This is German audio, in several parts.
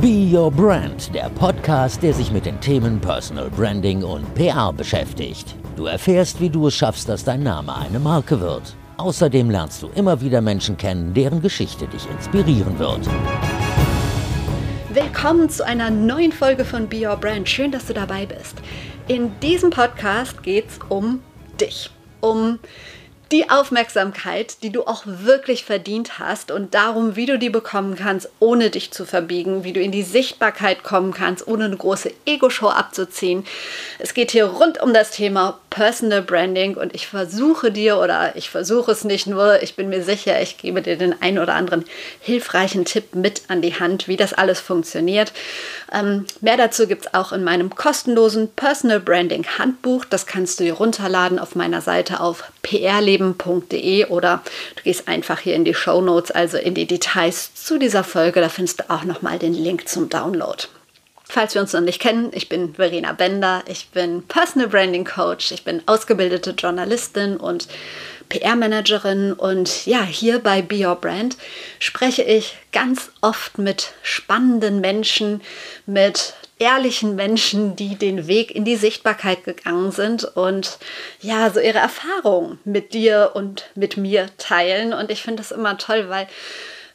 Be Your Brand, der Podcast, der sich mit den Themen Personal Branding und PR beschäftigt. Du erfährst, wie du es schaffst, dass dein Name eine Marke wird. Außerdem lernst du immer wieder Menschen kennen, deren Geschichte dich inspirieren wird. Willkommen zu einer neuen Folge von Be Your Brand. Schön, dass du dabei bist. In diesem Podcast geht es um dich, um die Aufmerksamkeit, die du auch wirklich verdient hast und darum, wie du die bekommen kannst, ohne dich zu verbiegen, wie du in die Sichtbarkeit kommen kannst, ohne eine große Ego-Show abzuziehen. Es geht hier rund um das Thema Personal Branding und ich versuche dir oder ich versuche es nicht nur, ich bin mir sicher, ich gebe dir den einen oder anderen hilfreichen Tipp mit an die Hand, wie das alles funktioniert. Ähm, mehr dazu gibt es auch in meinem kostenlosen Personal Branding Handbuch. Das kannst du dir runterladen auf meiner Seite auf prleben leben.de oder du gehst einfach hier in die Show Notes, also in die Details zu dieser Folge. Da findest du auch nochmal den Link zum Download. Falls wir uns noch nicht kennen, ich bin Verena Bender, ich bin Personal Branding Coach, ich bin ausgebildete Journalistin und PR-Managerin und ja, hier bei Be Your Brand spreche ich ganz oft mit spannenden Menschen, mit ehrlichen Menschen, die den Weg in die Sichtbarkeit gegangen sind und ja, so ihre Erfahrungen mit dir und mit mir teilen. Und ich finde das immer toll, weil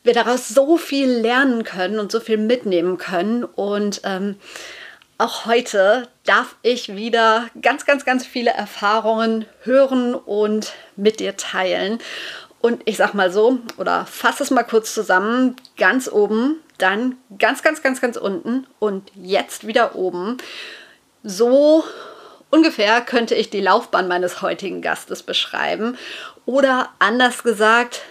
wir daraus so viel lernen können und so viel mitnehmen können. Und ähm, auch heute darf ich wieder ganz, ganz, ganz viele Erfahrungen hören und mit dir teilen. Und ich sag mal so, oder fasse es mal kurz zusammen, ganz oben dann ganz, ganz, ganz, ganz unten und jetzt wieder oben. So ungefähr könnte ich die Laufbahn meines heutigen Gastes beschreiben. Oder anders gesagt,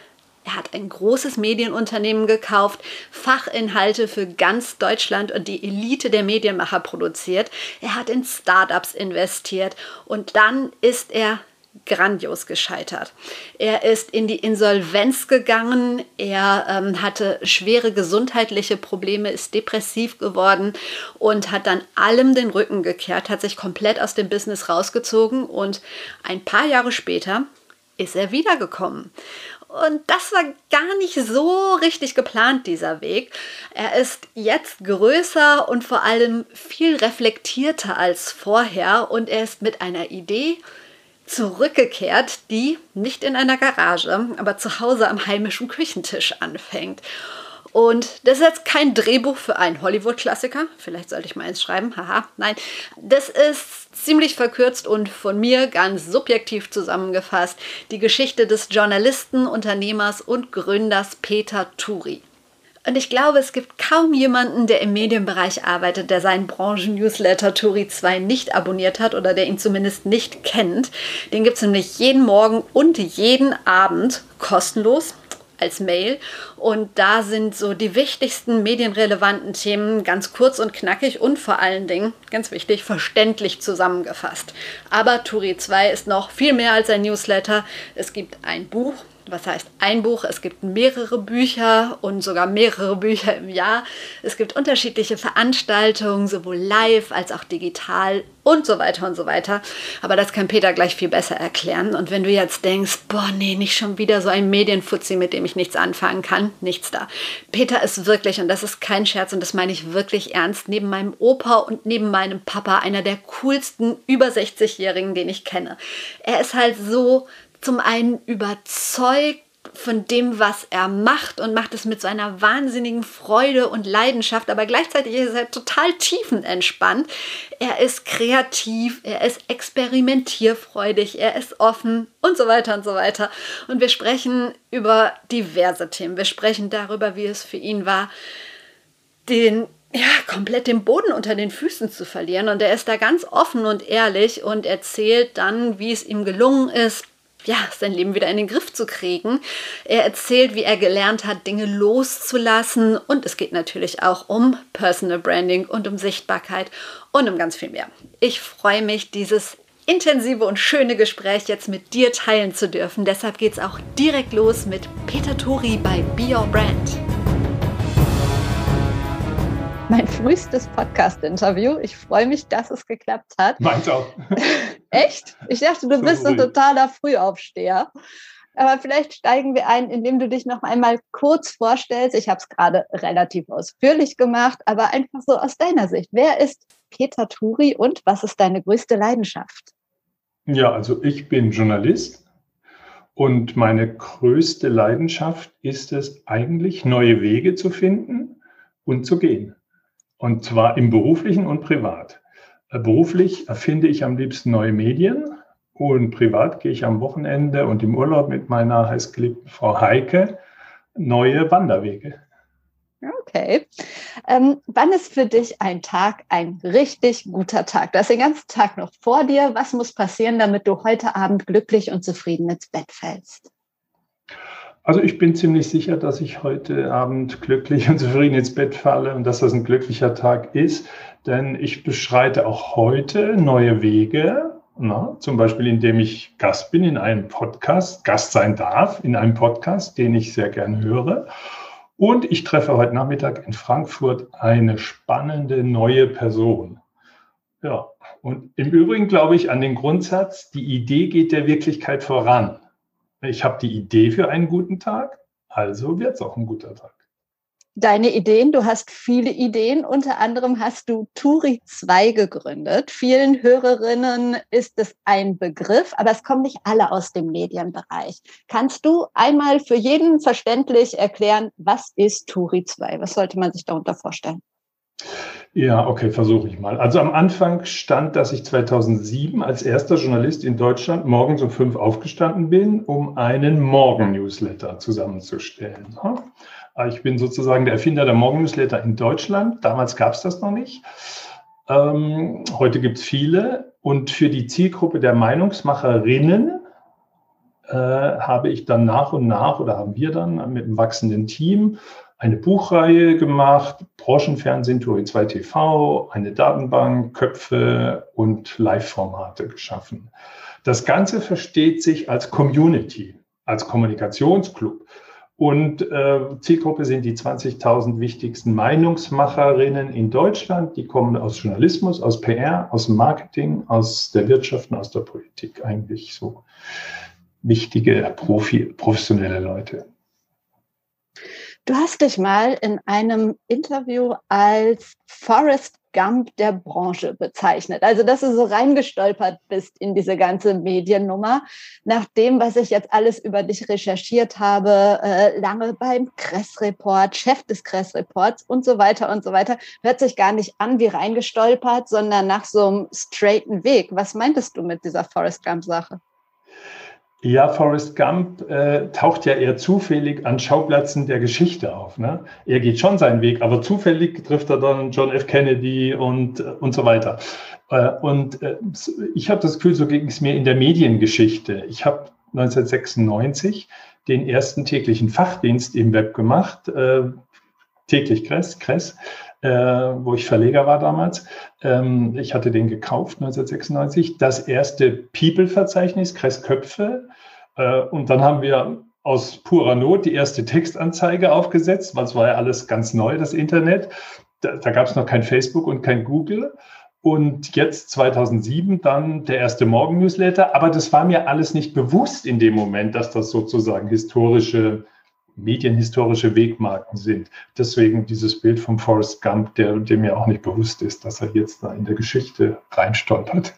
er hat ein großes Medienunternehmen gekauft, Fachinhalte für ganz Deutschland und die Elite der Medienmacher produziert. Er hat in Startups investiert und dann ist er grandios gescheitert. Er ist in die Insolvenz gegangen, er ähm, hatte schwere gesundheitliche Probleme, ist depressiv geworden und hat dann allem den Rücken gekehrt, hat sich komplett aus dem Business rausgezogen und ein paar Jahre später ist er wiedergekommen. Und das war gar nicht so richtig geplant, dieser Weg. Er ist jetzt größer und vor allem viel reflektierter als vorher und er ist mit einer Idee zurückgekehrt, die nicht in einer Garage, aber zu Hause am heimischen Küchentisch anfängt. Und das ist jetzt kein Drehbuch für einen Hollywood-Klassiker. Vielleicht sollte ich mal eins schreiben. Haha, nein. Das ist ziemlich verkürzt und von mir ganz subjektiv zusammengefasst die Geschichte des Journalisten, Unternehmers und Gründers Peter Turi. Und ich glaube, es gibt kaum jemanden, der im Medienbereich arbeitet, der seinen Branchen-Newsletter Turi 2 nicht abonniert hat oder der ihn zumindest nicht kennt. Den gibt es nämlich jeden Morgen und jeden Abend kostenlos als Mail. Und da sind so die wichtigsten medienrelevanten Themen ganz kurz und knackig und vor allen Dingen, ganz wichtig, verständlich zusammengefasst. Aber Turi 2 ist noch viel mehr als ein Newsletter. Es gibt ein Buch, was heißt ein Buch, es gibt mehrere Bücher und sogar mehrere Bücher im Jahr. Es gibt unterschiedliche Veranstaltungen, sowohl live als auch digital und so weiter und so weiter. Aber das kann Peter gleich viel besser erklären. Und wenn du jetzt denkst, boah, nee, nicht schon wieder so ein Medienfuzzi, mit dem ich nichts anfangen kann, nichts da. Peter ist wirklich, und das ist kein Scherz und das meine ich wirklich ernst, neben meinem Opa und neben meinem Papa einer der coolsten über 60-Jährigen, den ich kenne. Er ist halt so zum einen überzeugt von dem, was er macht und macht es mit so einer wahnsinnigen Freude und Leidenschaft, aber gleichzeitig ist er total tiefenentspannt. Er ist kreativ, er ist experimentierfreudig, er ist offen und so weiter und so weiter. Und wir sprechen über diverse Themen. Wir sprechen darüber, wie es für ihn war, den ja, komplett den Boden unter den Füßen zu verlieren. Und er ist da ganz offen und ehrlich und erzählt dann, wie es ihm gelungen ist, ja, sein Leben wieder in den Griff zu kriegen. Er erzählt, wie er gelernt hat, Dinge loszulassen und es geht natürlich auch um Personal Branding und um Sichtbarkeit und um ganz viel mehr. Ich freue mich, dieses intensive und schöne Gespräch jetzt mit dir teilen zu dürfen. Deshalb geht es auch direkt los mit Peter Tori bei Be Your Brand mein frühestes Podcast-Interview. Ich freue mich, dass es geklappt hat. Meint auch. Echt? Ich dachte, du bist ein totaler Frühaufsteher. Aber vielleicht steigen wir ein, indem du dich noch einmal kurz vorstellst. Ich habe es gerade relativ ausführlich gemacht, aber einfach so aus deiner Sicht. Wer ist Peter Turi und was ist deine größte Leidenschaft? Ja, also ich bin Journalist und meine größte Leidenschaft ist es eigentlich, neue Wege zu finden und zu gehen. Und zwar im beruflichen und privat. Äh, beruflich erfinde ich am liebsten neue Medien und privat gehe ich am Wochenende und im Urlaub mit meiner heißgeliebten Frau Heike neue Wanderwege. Okay. Ähm, wann ist für dich ein Tag ein richtig guter Tag? Du hast den ganzen Tag noch vor dir. Was muss passieren, damit du heute Abend glücklich und zufrieden ins Bett fällst? Also ich bin ziemlich sicher, dass ich heute Abend glücklich und zufrieden ins Bett falle und dass das ein glücklicher Tag ist, denn ich beschreite auch heute neue Wege, na, zum Beispiel indem ich Gast bin in einem Podcast, Gast sein darf in einem Podcast, den ich sehr gern höre. Und ich treffe heute Nachmittag in Frankfurt eine spannende neue Person. Ja, und im Übrigen glaube ich an den Grundsatz, die Idee geht der Wirklichkeit voran. Ich habe die Idee für einen guten Tag, also wird es auch ein guter Tag deine Ideen. Du hast viele Ideen. Unter anderem hast du Turi 2 gegründet. Vielen Hörerinnen ist es ein Begriff, aber es kommen nicht alle aus dem Medienbereich. Kannst du einmal für jeden verständlich erklären, was ist Turi 2? Was sollte man sich darunter vorstellen? Ja, okay, versuche ich mal. Also am Anfang stand, dass ich 2007 als erster Journalist in Deutschland morgens um fünf aufgestanden bin, um einen Morgen-Newsletter zusammenzustellen. Ah, ich bin sozusagen der Erfinder der Morgen-Newsletter in Deutschland. Damals gab es das noch nicht. Ähm, heute gibt es viele. Und für die Zielgruppe der Meinungsmacherinnen äh, habe ich dann nach und nach oder haben wir dann mit einem wachsenden Team eine Buchreihe gemacht, Branchenfernsehen, Turi 2 TV, eine Datenbank, Köpfe und Live-Formate geschaffen. Das Ganze versteht sich als Community, als Kommunikationsclub. Und äh, Zielgruppe sind die 20.000 wichtigsten Meinungsmacherinnen in Deutschland. Die kommen aus Journalismus, aus PR, aus Marketing, aus der Wirtschaft und aus der Politik. Eigentlich so wichtige, Profi, professionelle Leute. Du hast dich mal in einem Interview als Forrest Gump der Branche bezeichnet. Also, dass du so reingestolpert bist in diese ganze Mediennummer. Nach dem, was ich jetzt alles über dich recherchiert habe, äh, lange beim Kressreport, Chef des Kressreports und so weiter und so weiter, hört sich gar nicht an wie reingestolpert, sondern nach so einem straighten Weg. Was meintest du mit dieser Forrest Gump-Sache? Ja, Forrest Gump äh, taucht ja eher zufällig an Schauplätzen der Geschichte auf. Ne? Er geht schon seinen Weg, aber zufällig trifft er dann John F. Kennedy und, und so weiter. Äh, und äh, ich habe das Gefühl, so ging es mir in der Mediengeschichte. Ich habe 1996 den ersten täglichen Fachdienst im Web gemacht, äh, täglich Kress, Kress äh, wo ich Verleger war damals. Ähm, ich hatte den gekauft 1996. Das erste People-Verzeichnis, Kressköpfe. Äh, und dann haben wir aus purer Not die erste Textanzeige aufgesetzt, weil es war ja alles ganz neu, das Internet. Da, da gab es noch kein Facebook und kein Google. Und jetzt 2007 dann der erste Morgen-Newsletter. Aber das war mir alles nicht bewusst in dem Moment, dass das sozusagen historische medienhistorische Wegmarken sind. Deswegen dieses Bild vom Forrest Gump, der, dem mir auch nicht bewusst ist, dass er jetzt da in der Geschichte reinstolpert.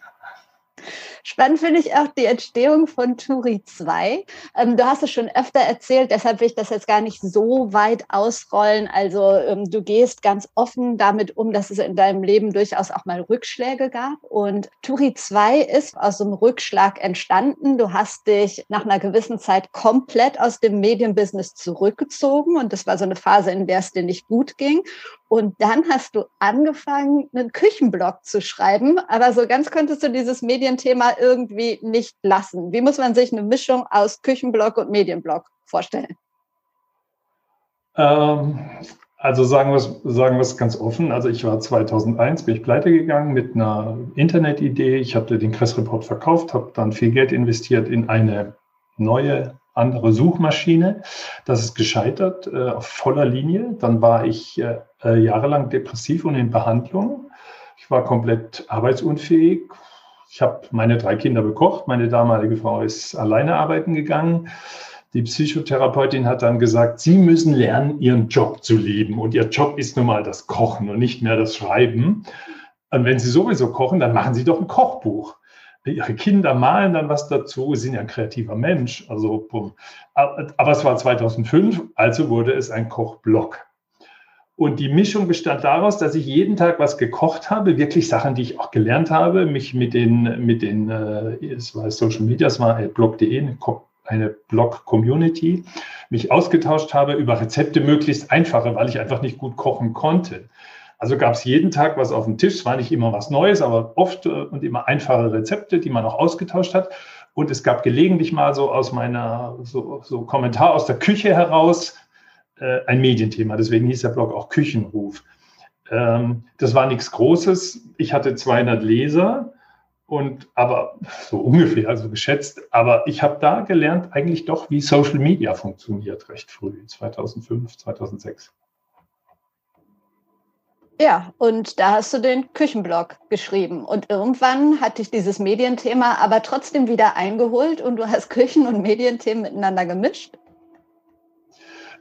Spannend finde ich auch die Entstehung von Turi 2. Ähm, du hast es schon öfter erzählt, deshalb will ich das jetzt gar nicht so weit ausrollen. Also ähm, du gehst ganz offen damit um, dass es in deinem Leben durchaus auch mal Rückschläge gab. Und Turi 2 ist aus einem Rückschlag entstanden. Du hast dich nach einer gewissen Zeit komplett aus dem Medienbusiness zurückgezogen. Und das war so eine Phase, in der es dir nicht gut ging. Und dann hast du angefangen, einen Küchenblog zu schreiben, aber so ganz konntest du dieses Medienthema irgendwie nicht lassen. Wie muss man sich eine Mischung aus Küchenblog und Medienblog vorstellen? Ähm, also sagen wir es sagen ganz offen. Also ich war 2001, bin ich pleite gegangen mit einer Internetidee. Ich hatte den Kressreport verkauft, habe dann viel Geld investiert in eine neue andere Suchmaschine. Das ist gescheitert äh, auf voller Linie. Dann war ich äh, äh, jahrelang depressiv und in Behandlung. Ich war komplett arbeitsunfähig. ich habe meine drei Kinder bekocht. Meine damalige Frau ist alleine arbeiten gegangen. Die Psychotherapeutin hat dann gesagt, Sie müssen lernen, Ihren Job zu lieben. Und Ihr Job ist nun mal das Kochen und nicht mehr das Schreiben. Und wenn Sie sowieso kochen, dann machen Sie doch ein Kochbuch. Ihre Kinder malen dann was dazu, Sie sind ja ein kreativer Mensch. Also. Aber es war 2005, also wurde es ein Kochblog. Und die Mischung bestand daraus, dass ich jeden Tag was gekocht habe, wirklich Sachen, die ich auch gelernt habe, mich mit den, mit den, äh, es war Social Media, es war blog.de, eine, Blog-Community, mich ausgetauscht habe über Rezepte möglichst einfache, weil ich einfach nicht gut kochen konnte. Also gab es jeden Tag was auf dem Tisch, es war nicht immer was Neues, aber oft äh, und immer einfache Rezepte, die man auch ausgetauscht hat. Und es gab gelegentlich mal so aus meiner, so, so Kommentar aus der Küche heraus, äh, ein Medienthema. Deswegen hieß der Blog auch Küchenruf. Ähm, das war nichts Großes. Ich hatte 200 Leser und aber so ungefähr, also geschätzt. Aber ich habe da gelernt eigentlich doch, wie Social Media funktioniert, recht früh, 2005, 2006. Ja, und da hast du den Küchenblog geschrieben. Und irgendwann hat dich dieses Medienthema aber trotzdem wieder eingeholt und du hast Küchen- und Medienthemen miteinander gemischt.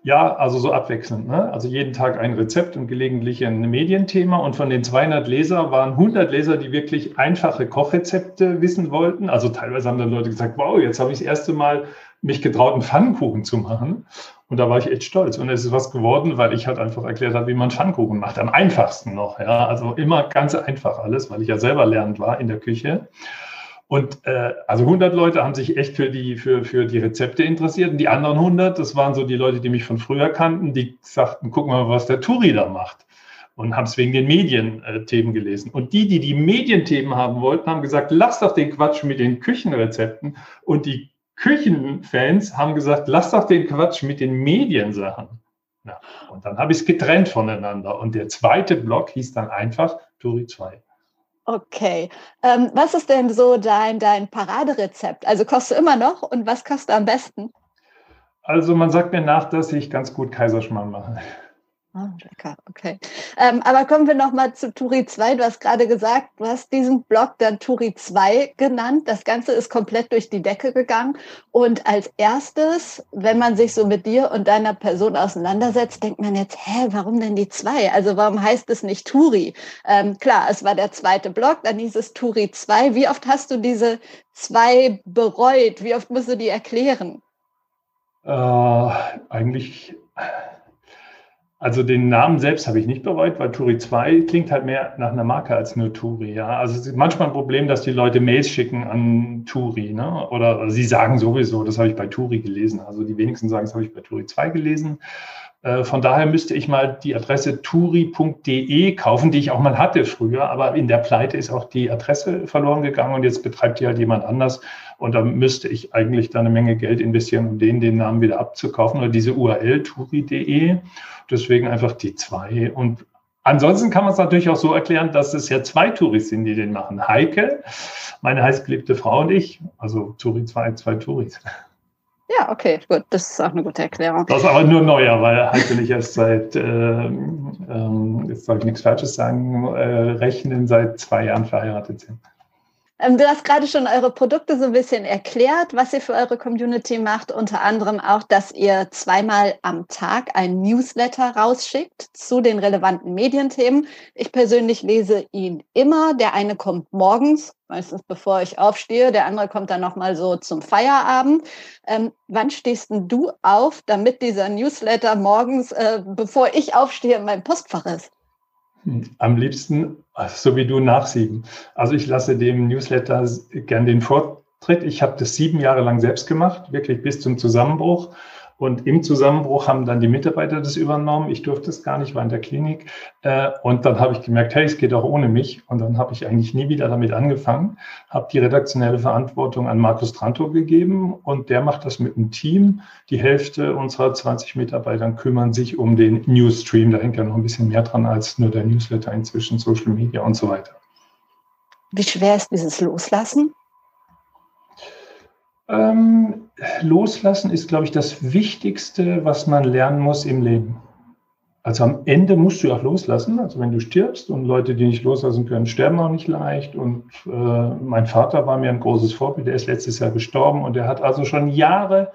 Ja, also so abwechselnd. Ne? Also jeden Tag ein Rezept und gelegentlich ein Medienthema. Und von den 200 Leser waren 100 Leser, die wirklich einfache Kochrezepte wissen wollten. Also teilweise haben dann Leute gesagt, wow, jetzt habe ich das erste Mal mich getraut, einen Pfannkuchen zu machen. Und da war ich echt stolz. Und es ist was geworden, weil ich halt einfach erklärt habe, wie man Pfannkuchen macht. Am einfachsten noch. Ja, also immer ganz einfach alles, weil ich ja selber lernend war in der Küche. Und äh, also 100 Leute haben sich echt für die, für, für die Rezepte interessiert. Und die anderen 100, das waren so die Leute, die mich von früher kannten, die sagten, guck mal, was der Turi da macht. Und haben es wegen den Medienthemen gelesen. Und die, die die Medienthemen haben wollten, haben gesagt, lass doch den Quatsch mit den Küchenrezepten. Und die Küchenfans haben gesagt, lass doch den Quatsch mit den Mediensachen. Ja, und dann habe ich es getrennt voneinander. Und der zweite Block hieß dann einfach Turi 2. Okay. Ähm, was ist denn so dein, dein Paraderezept? Also kochst du immer noch und was kochst du am besten? Also man sagt mir nach, dass ich ganz gut Kaiserschmarrn mache. Oh, lecker, okay. Ähm, aber kommen wir nochmal zu Turi 2. Du hast gerade gesagt, du hast diesen Blog dann Turi 2 genannt. Das Ganze ist komplett durch die Decke gegangen. Und als erstes, wenn man sich so mit dir und deiner Person auseinandersetzt, denkt man jetzt, hä, warum denn die 2? Also warum heißt es nicht Turi? Ähm, klar, es war der zweite Blog, dann hieß es Turi 2. Wie oft hast du diese 2 bereut? Wie oft musst du die erklären? Äh, eigentlich also den Namen selbst habe ich nicht bereut, weil Turi 2 klingt halt mehr nach einer Marke als nur Turi. Ja? Also es ist manchmal ein Problem, dass die Leute Mails schicken an Turi. Ne? Oder sie sagen sowieso, das habe ich bei Turi gelesen. Also die wenigsten sagen, das habe ich bei Turi 2 gelesen. Äh, von daher müsste ich mal die Adresse turi.de kaufen, die ich auch mal hatte früher, aber in der Pleite ist auch die Adresse verloren gegangen und jetzt betreibt die halt jemand anders. Und da müsste ich eigentlich da eine Menge Geld investieren, um denen den Namen wieder abzukaufen oder diese URL turi.de. Deswegen einfach die zwei. Und ansonsten kann man es natürlich auch so erklären, dass es ja zwei Touris sind, die den machen. Heike, meine heißgeliebte Frau und ich. Also Turi 2, zwei Touris. Ja, okay, gut. Das ist auch eine gute Erklärung. Das ist aber nur neuer, weil Heike und ich erst seit, äh, ähm, jetzt soll ich nichts Falsches sagen, äh, rechnen, seit zwei Jahren verheiratet sind. Ähm, du hast gerade schon eure Produkte so ein bisschen erklärt, was ihr für eure Community macht. Unter anderem auch, dass ihr zweimal am Tag ein Newsletter rausschickt zu den relevanten Medienthemen. Ich persönlich lese ihn immer. Der eine kommt morgens, meistens bevor ich aufstehe. Der andere kommt dann nochmal so zum Feierabend. Ähm, wann stehst denn du auf, damit dieser Newsletter morgens, äh, bevor ich aufstehe, in meinem Postfach ist? Am liebsten, so wie du, nach sieben. Also ich lasse dem Newsletter gern den Vortritt. Ich habe das sieben Jahre lang selbst gemacht, wirklich bis zum Zusammenbruch. Und im Zusammenbruch haben dann die Mitarbeiter das übernommen. Ich durfte es gar nicht, war in der Klinik. Äh, und dann habe ich gemerkt, hey, es geht auch ohne mich. Und dann habe ich eigentlich nie wieder damit angefangen, habe die redaktionelle Verantwortung an Markus Tranto gegeben und der macht das mit einem Team. Die Hälfte unserer 20 Mitarbeitern kümmern sich um den Newsstream. Da hängt ja noch ein bisschen mehr dran als nur der Newsletter inzwischen, Social Media und so weiter. Wie schwer ist dieses Loslassen? Ähm, loslassen ist, glaube ich, das Wichtigste, was man lernen muss im Leben. Also am Ende musst du auch loslassen. Also wenn du stirbst und Leute, die nicht loslassen können, sterben auch nicht leicht. Und äh, mein Vater war mir ein großes Vorbild. Der ist letztes Jahr gestorben und er hat also schon Jahre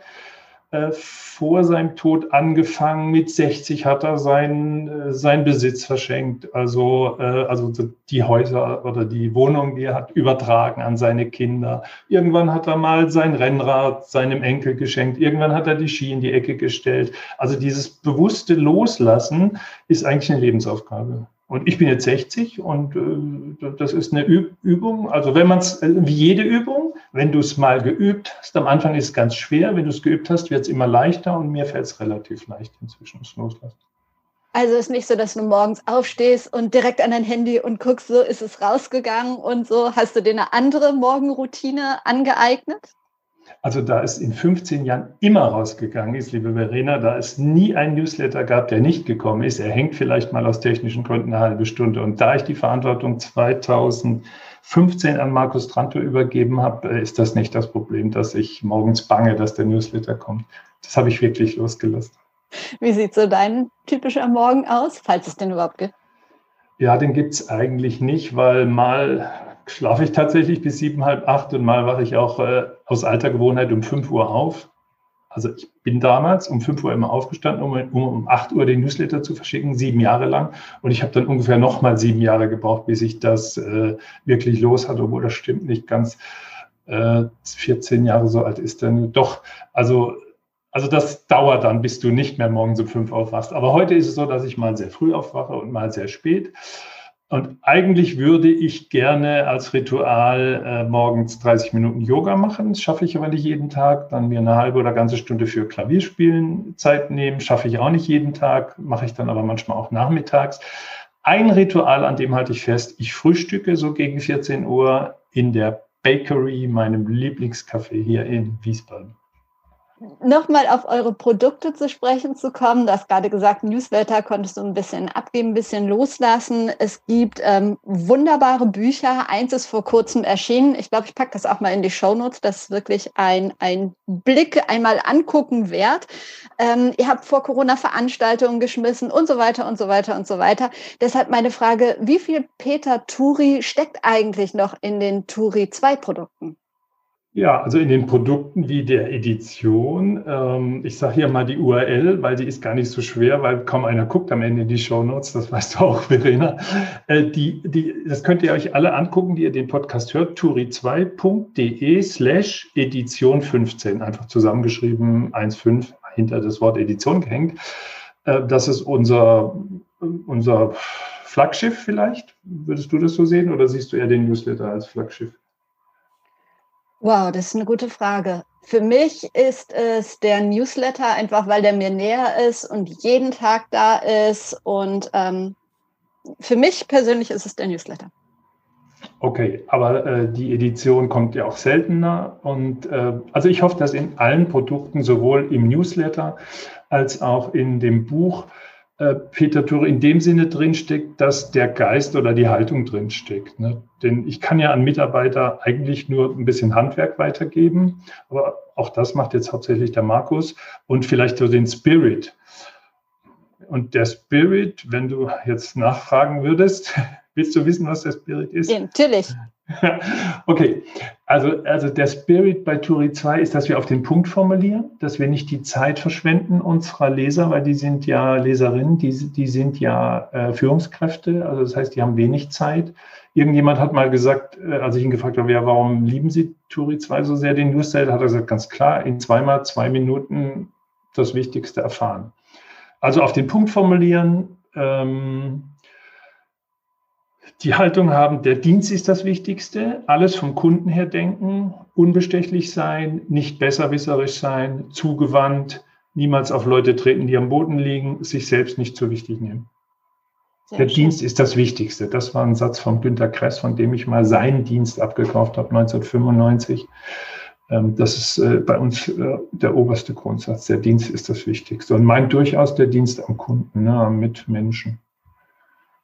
äh, vor seinem Tod angefangen. Mit 60 hat er seinen, äh, seinen Besitz verschenkt. Also, äh, also die Häuser oder die Wohnung, die er hat, übertragen an seine Kinder. Irgendwann hat er mal sein Rennrad seinem Enkel geschenkt. Irgendwann hat er die Ski in die Ecke gestellt. Also dieses bewusste Loslassen ist eigentlich eine Lebensaufgabe. Und ich bin jetzt 60 und äh, das ist eine Übung. Also wenn man es, wie jede Übung, wenn du es mal geübt hast, am Anfang ist es ganz schwer, wenn du es geübt hast, wird es immer leichter und mir fällt es relativ leicht inzwischen, das Loslassen. Also ist nicht so, dass du morgens aufstehst und direkt an dein Handy und guckst, so ist es rausgegangen und so. Hast du dir eine andere Morgenroutine angeeignet? Also da es in 15 Jahren immer rausgegangen ist, liebe Verena, da es nie ein Newsletter gab, der nicht gekommen ist. Er hängt vielleicht mal aus technischen Gründen eine halbe Stunde. Und da ich die Verantwortung 2015 an Markus Tranto übergeben habe, ist das nicht das Problem, dass ich morgens bange, dass der Newsletter kommt. Das habe ich wirklich losgelassen. Wie sieht so dein typischer Morgen aus, falls es den überhaupt gibt? Ja, den gibt es eigentlich nicht, weil mal schlafe ich tatsächlich bis sieben, halb acht und mal wache ich auch äh, aus alter Gewohnheit um fünf Uhr auf. Also ich bin damals um fünf Uhr immer aufgestanden, um, um, um acht Uhr den Newsletter zu verschicken, sieben Jahre lang. Und ich habe dann ungefähr nochmal sieben Jahre gebraucht, bis ich das äh, wirklich los hatte, obwohl das stimmt nicht ganz. Äh, 14 Jahre so alt ist dann doch. Also also das dauert dann, bis du nicht mehr morgens um fünf aufwachst. Aber heute ist es so, dass ich mal sehr früh aufwache und mal sehr spät. Und eigentlich würde ich gerne als Ritual äh, morgens 30 Minuten Yoga machen. Das schaffe ich aber nicht jeden Tag. Dann mir eine halbe oder ganze Stunde für Klavierspielen Zeit nehmen. Schaffe ich auch nicht jeden Tag. Mache ich dann aber manchmal auch nachmittags. Ein Ritual, an dem halte ich fest. Ich frühstücke so gegen 14 Uhr in der Bakery, meinem Lieblingscafé hier in Wiesbaden nochmal auf eure Produkte zu sprechen zu kommen. Du hast gerade gesagt, Newsletter konntest du ein bisschen abgeben, ein bisschen loslassen. Es gibt ähm, wunderbare Bücher. Eins ist vor kurzem erschienen. Ich glaube, ich packe das auch mal in die Shownotes. Das ist wirklich ein, ein Blick einmal angucken wert. Ähm, ihr habt vor Corona Veranstaltungen geschmissen und so weiter und so weiter und so weiter. Deshalb meine Frage, wie viel Peter Turi steckt eigentlich noch in den Turi 2 Produkten? Ja, also in den Produkten wie der Edition, ähm, ich sage hier mal die URL, weil die ist gar nicht so schwer, weil kaum einer guckt am Ende in die Show Notes, das weißt du auch, Verena. Äh, die, die, das könnt ihr euch alle angucken, die ihr den Podcast hört, turi2.de slash Edition 15, einfach zusammengeschrieben, 1.5 hinter das Wort Edition gehängt. Äh, das ist unser, unser Flaggschiff vielleicht. Würdest du das so sehen oder siehst du eher den Newsletter als Flaggschiff? Wow, das ist eine gute Frage. Für mich ist es der Newsletter, einfach weil der mir näher ist und jeden Tag da ist. Und ähm, für mich persönlich ist es der Newsletter. Okay, aber äh, die Edition kommt ja auch seltener. Und äh, also ich hoffe, dass in allen Produkten, sowohl im Newsletter als auch in dem Buch, äh, Peter Tore in dem Sinne drinsteckt, dass der Geist oder die Haltung drinsteckt. Ne? Denn ich kann ja an Mitarbeiter eigentlich nur ein bisschen Handwerk weitergeben, aber auch das macht jetzt hauptsächlich der Markus und vielleicht so den Spirit. Und der Spirit, wenn du jetzt nachfragen würdest, willst du wissen, was der Spirit ist? Ja, natürlich. Okay, also, also der Spirit bei Turi 2 ist, dass wir auf den Punkt formulieren, dass wir nicht die Zeit verschwenden unserer Leser, weil die sind ja Leserinnen, die, die sind ja äh, Führungskräfte, also das heißt, die haben wenig Zeit. Irgendjemand hat mal gesagt, äh, als ich ihn gefragt habe, ja, warum lieben Sie Turi 2 so sehr, den Newsletter, hat er gesagt, ganz klar, in zweimal zwei Minuten das Wichtigste erfahren. Also auf den Punkt formulieren, ähm, die Haltung haben, der Dienst ist das Wichtigste, alles vom Kunden her denken, unbestechlich sein, nicht besserwisserisch sein, zugewandt, niemals auf Leute treten, die am Boden liegen, sich selbst nicht zu wichtig nehmen. Sehr der schön. Dienst ist das Wichtigste. Das war ein Satz von Günter Kress, von dem ich mal seinen Dienst abgekauft habe, 1995. Ähm, das ist äh, bei uns äh, der oberste Grundsatz. Der Dienst ist das Wichtigste und meint durchaus der Dienst am Kunden, ne, mit Menschen.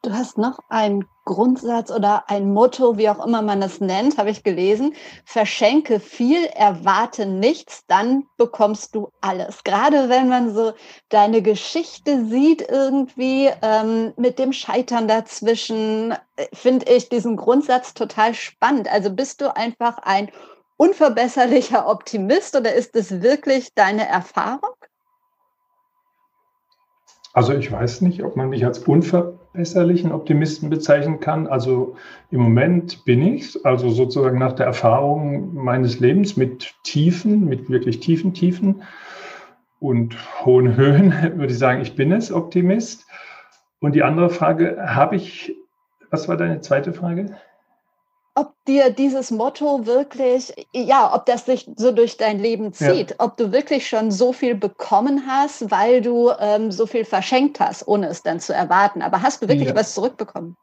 Du hast noch einen Grundsatz oder ein Motto, wie auch immer man es nennt, habe ich gelesen. Verschenke viel, erwarte nichts, dann bekommst du alles. Gerade wenn man so deine Geschichte sieht, irgendwie ähm, mit dem Scheitern dazwischen, äh, finde ich diesen Grundsatz total spannend. Also bist du einfach ein unverbesserlicher Optimist oder ist es wirklich deine Erfahrung? Also ich weiß nicht, ob man mich als unverbesserlichen Optimisten bezeichnen kann. Also im Moment bin ich also sozusagen nach der Erfahrung meines Lebens mit Tiefen, mit wirklich tiefen Tiefen und hohen Höhen, würde ich sagen, ich bin es, Optimist. Und die andere Frage, habe ich, was war deine zweite Frage? Ob dir dieses Motto wirklich, ja, ob das sich so durch dein Leben zieht, ja. ob du wirklich schon so viel bekommen hast, weil du ähm, so viel verschenkt hast, ohne es dann zu erwarten. Aber hast du wirklich ja. was zurückbekommen?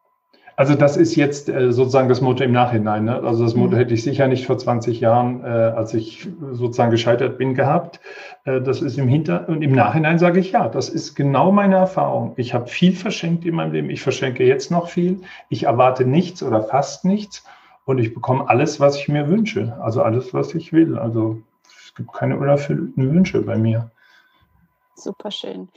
Also das ist jetzt äh, sozusagen das Motto im Nachhinein. Ne? Also das Motto mhm. hätte ich sicher nicht vor 20 Jahren, äh, als ich sozusagen gescheitert bin, gehabt. Äh, das ist im Hinter und im Nachhinein sage ich ja, das ist genau meine Erfahrung. Ich habe viel verschenkt in meinem Leben. Ich verschenke jetzt noch viel. Ich erwarte nichts oder fast nichts und ich bekomme alles, was ich mir wünsche. Also alles, was ich will. Also es gibt keine unerfüllten Wünsche bei mir. Super schön.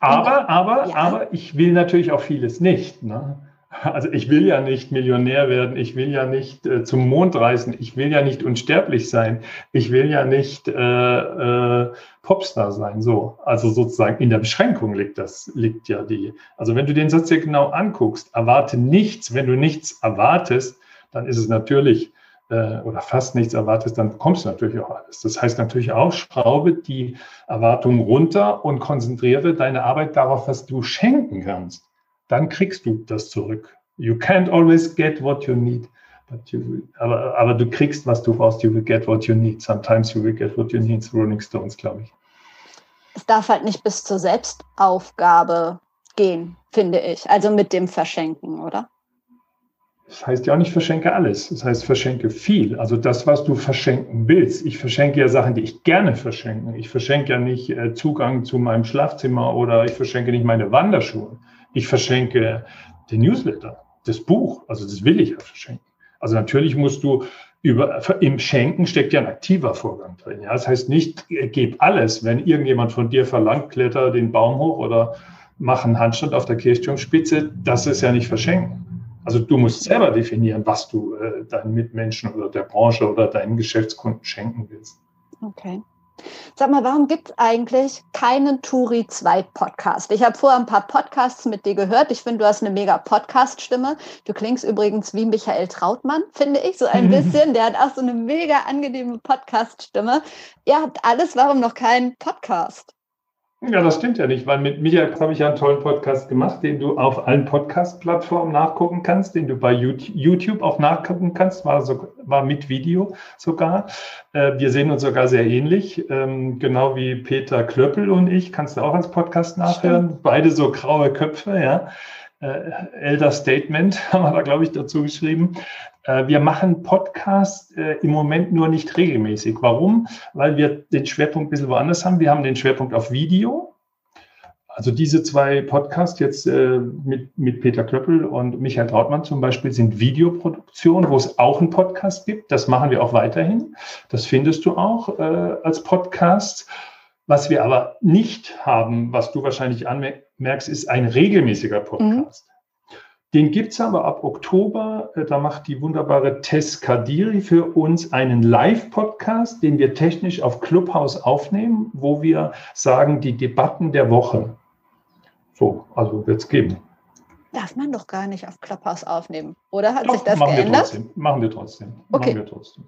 Aber, aber, ja. aber ich will natürlich auch vieles nicht. Ne? Also ich will ja nicht Millionär werden, ich will ja nicht äh, zum Mond reisen, ich will ja nicht unsterblich sein, ich will ja nicht äh, äh, Popstar sein. So, also sozusagen in der Beschränkung liegt das, liegt ja die. Also wenn du den Satz hier genau anguckst, erwarte nichts, wenn du nichts erwartest, dann ist es natürlich äh, oder fast nichts erwartest, dann bekommst du natürlich auch alles. Das heißt natürlich auch, schraube die Erwartungen runter und konzentriere deine Arbeit darauf, was du schenken kannst. Dann kriegst du das zurück. You can't always get what you need. You, aber, aber, du kriegst, was du brauchst. You will get what you need. Sometimes you will get what you need. Rolling Stones, glaube ich. Es darf halt nicht bis zur Selbstaufgabe gehen, finde ich. Also mit dem Verschenken, oder? Das heißt ja auch nicht verschenke alles. Das heißt verschenke viel. Also das, was du verschenken willst. Ich verschenke ja Sachen, die ich gerne verschenke. Ich verschenke ja nicht äh, Zugang zu meinem Schlafzimmer oder ich verschenke nicht meine Wanderschuhe. Ich verschenke den Newsletter, das Buch. Also das will ich ja verschenken. Also natürlich musst du über, im Schenken steckt ja ein aktiver Vorgang drin. Ja, das heißt nicht, äh, gib alles. Wenn irgendjemand von dir verlangt, kletter den Baum hoch oder mach einen Handstand auf der Kirchturmspitze, das ist ja nicht verschenken. Also du musst selber definieren, was du äh, deinen Mitmenschen oder der Branche oder deinen Geschäftskunden schenken willst. Okay. Sag mal, warum gibt es eigentlich keinen Turi 2 Podcast? Ich habe vorher ein paar Podcasts mit dir gehört. Ich finde, du hast eine mega Podcast-Stimme. Du klingst übrigens wie Michael Trautmann, finde ich, so ein bisschen. Der hat auch so eine mega angenehme Podcast-Stimme. Ihr habt alles, warum noch keinen Podcast? Ja, das stimmt ja nicht, weil mit Media habe ich ja einen tollen Podcast gemacht, den du auf allen Podcast-Plattformen nachgucken kannst, den du bei YouTube auch nachgucken kannst, war, so, war mit Video sogar. Äh, wir sehen uns sogar sehr ähnlich, ähm, genau wie Peter Klöppel und ich, kannst du auch als Podcast nachhören. Stimmt. Beide so graue Köpfe, ja. Äh, Elder Statement haben wir da, glaube ich, dazu geschrieben. Äh, wir machen Podcast äh, im Moment nur nicht regelmäßig. Warum? Weil wir den Schwerpunkt ein bisschen woanders haben. Wir haben den Schwerpunkt auf Video. Also diese zwei Podcasts jetzt äh, mit, mit Peter Klöppel und Michael Trautmann zum Beispiel sind Videoproduktionen, wo es auch einen Podcast gibt. Das machen wir auch weiterhin. Das findest du auch als Podcast. Was wir aber nicht haben, was du wahrscheinlich anmerkst, ist ein regelmäßiger Podcast. Mhm. Den gibt es aber ab Oktober. Äh, da macht die wunderbare Tess Kadiri für uns einen Live-Podcast, den wir technisch auf Clubhouse aufnehmen, wo wir sagen, die Debatten der Woche. So, also wird es geben. Darf man doch gar nicht auf Clubhouse aufnehmen, oder? Hat doch, sich das machen geändert? Wir trotzdem. Machen wir trotzdem. Okay. Machen wir trotzdem.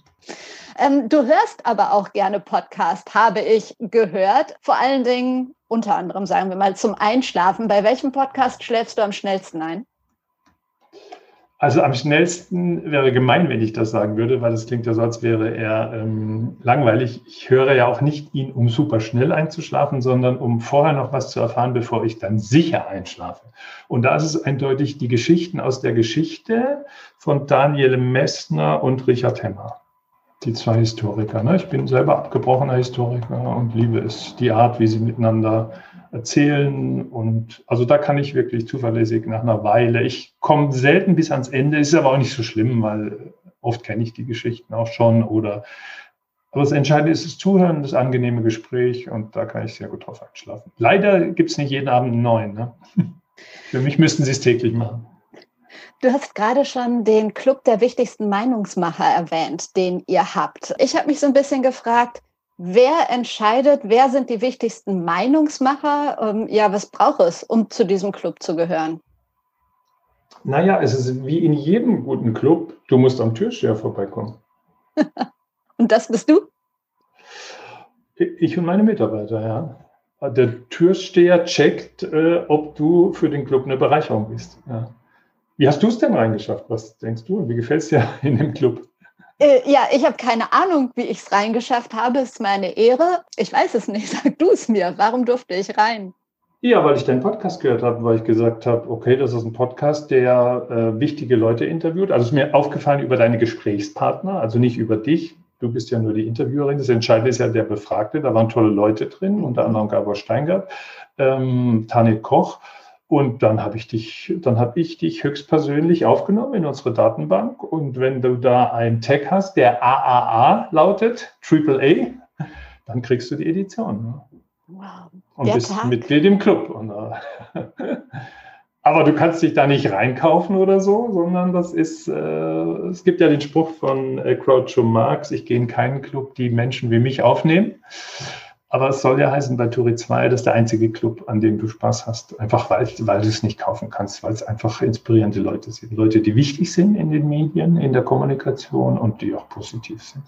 Ähm, du hörst aber auch gerne Podcast, habe ich gehört. Vor allen Dingen, unter anderem, sagen wir mal, zum Einschlafen. Bei welchem Podcast schläfst du am schnellsten ein? Also am schnellsten wäre gemein, wenn ich das sagen würde, weil es klingt ja so, als wäre er ähm, langweilig. Ich höre ja auch nicht ihn, um super schnell einzuschlafen, sondern um vorher noch was zu erfahren, bevor ich dann sicher einschlafe. Und da ist es eindeutig die Geschichten aus der Geschichte von Daniel Messner und Richard Hemmer. Die zwei Historiker. Ne? Ich bin selber abgebrochener Historiker und liebe es, die Art, wie sie miteinander erzählen. Und also da kann ich wirklich zuverlässig nach einer Weile. Ich komme selten bis ans Ende, ist aber auch nicht so schlimm, weil oft kenne ich die Geschichten auch schon oder aber das Entscheidende ist das Zuhören, das angenehme Gespräch und da kann ich sehr gut drauf einschlafen. Leider gibt es nicht jeden Abend einen neuen. Ne? Für mich müssten sie es täglich machen. Du hast gerade schon den Club der wichtigsten Meinungsmacher erwähnt, den ihr habt. Ich habe mich so ein bisschen gefragt, wer entscheidet, wer sind die wichtigsten Meinungsmacher? Ähm, ja, was braucht es, um zu diesem Club zu gehören? Naja, es ist wie in jedem guten Club, du musst am Türsteher vorbeikommen. Und das bist du? Ich und meine Mitarbeiter, ja. Der Türsteher checkt, äh, ob du für den Club eine Bereicherung bist. Ja. Wie hast du es denn reingeschafft? Was denkst du? Wie gefällt es dir in dem Club? Äh, ja, ich habe keine Ahnung, wie ich es reingeschafft habe. Es ist meine Ehre. Ich weiß es nicht. Sag du es mir. Warum durfte ich rein? Ja, weil ich deinen Podcast gehört habe, weil ich gesagt habe, okay, das ist ein Podcast, der äh, wichtige Leute interviewt. Also ist mir aufgefallen über deine Gesprächspartner, also nicht über dich. Du bist ja nur die Interviewerin. Das Entscheidende ist ja der Befragte. Da waren tolle Leute drin, unter anderem Gabor Steingart, ähm, Tanit Koch. Und dann habe ich dich, dann habe ich dich höchstpersönlich aufgenommen in unsere Datenbank. Und wenn du da einen Tag hast, der AAA lautet, AAA, dann kriegst du die Edition. Ne? Wow. Und der bist Tag. Mitglied im Club. Und, äh, aber du kannst dich da nicht reinkaufen oder so, sondern das ist, äh, es gibt ja den Spruch von äh, Groucho Marx, ich gehe in keinen Club, die Menschen wie mich aufnehmen. Aber es soll ja heißen, bei Turi 2, das ist der einzige Club, an dem du Spaß hast. Einfach weil, weil du es nicht kaufen kannst, weil es einfach inspirierende Leute sind. Leute, die wichtig sind in den Medien, in der Kommunikation und die auch positiv sind.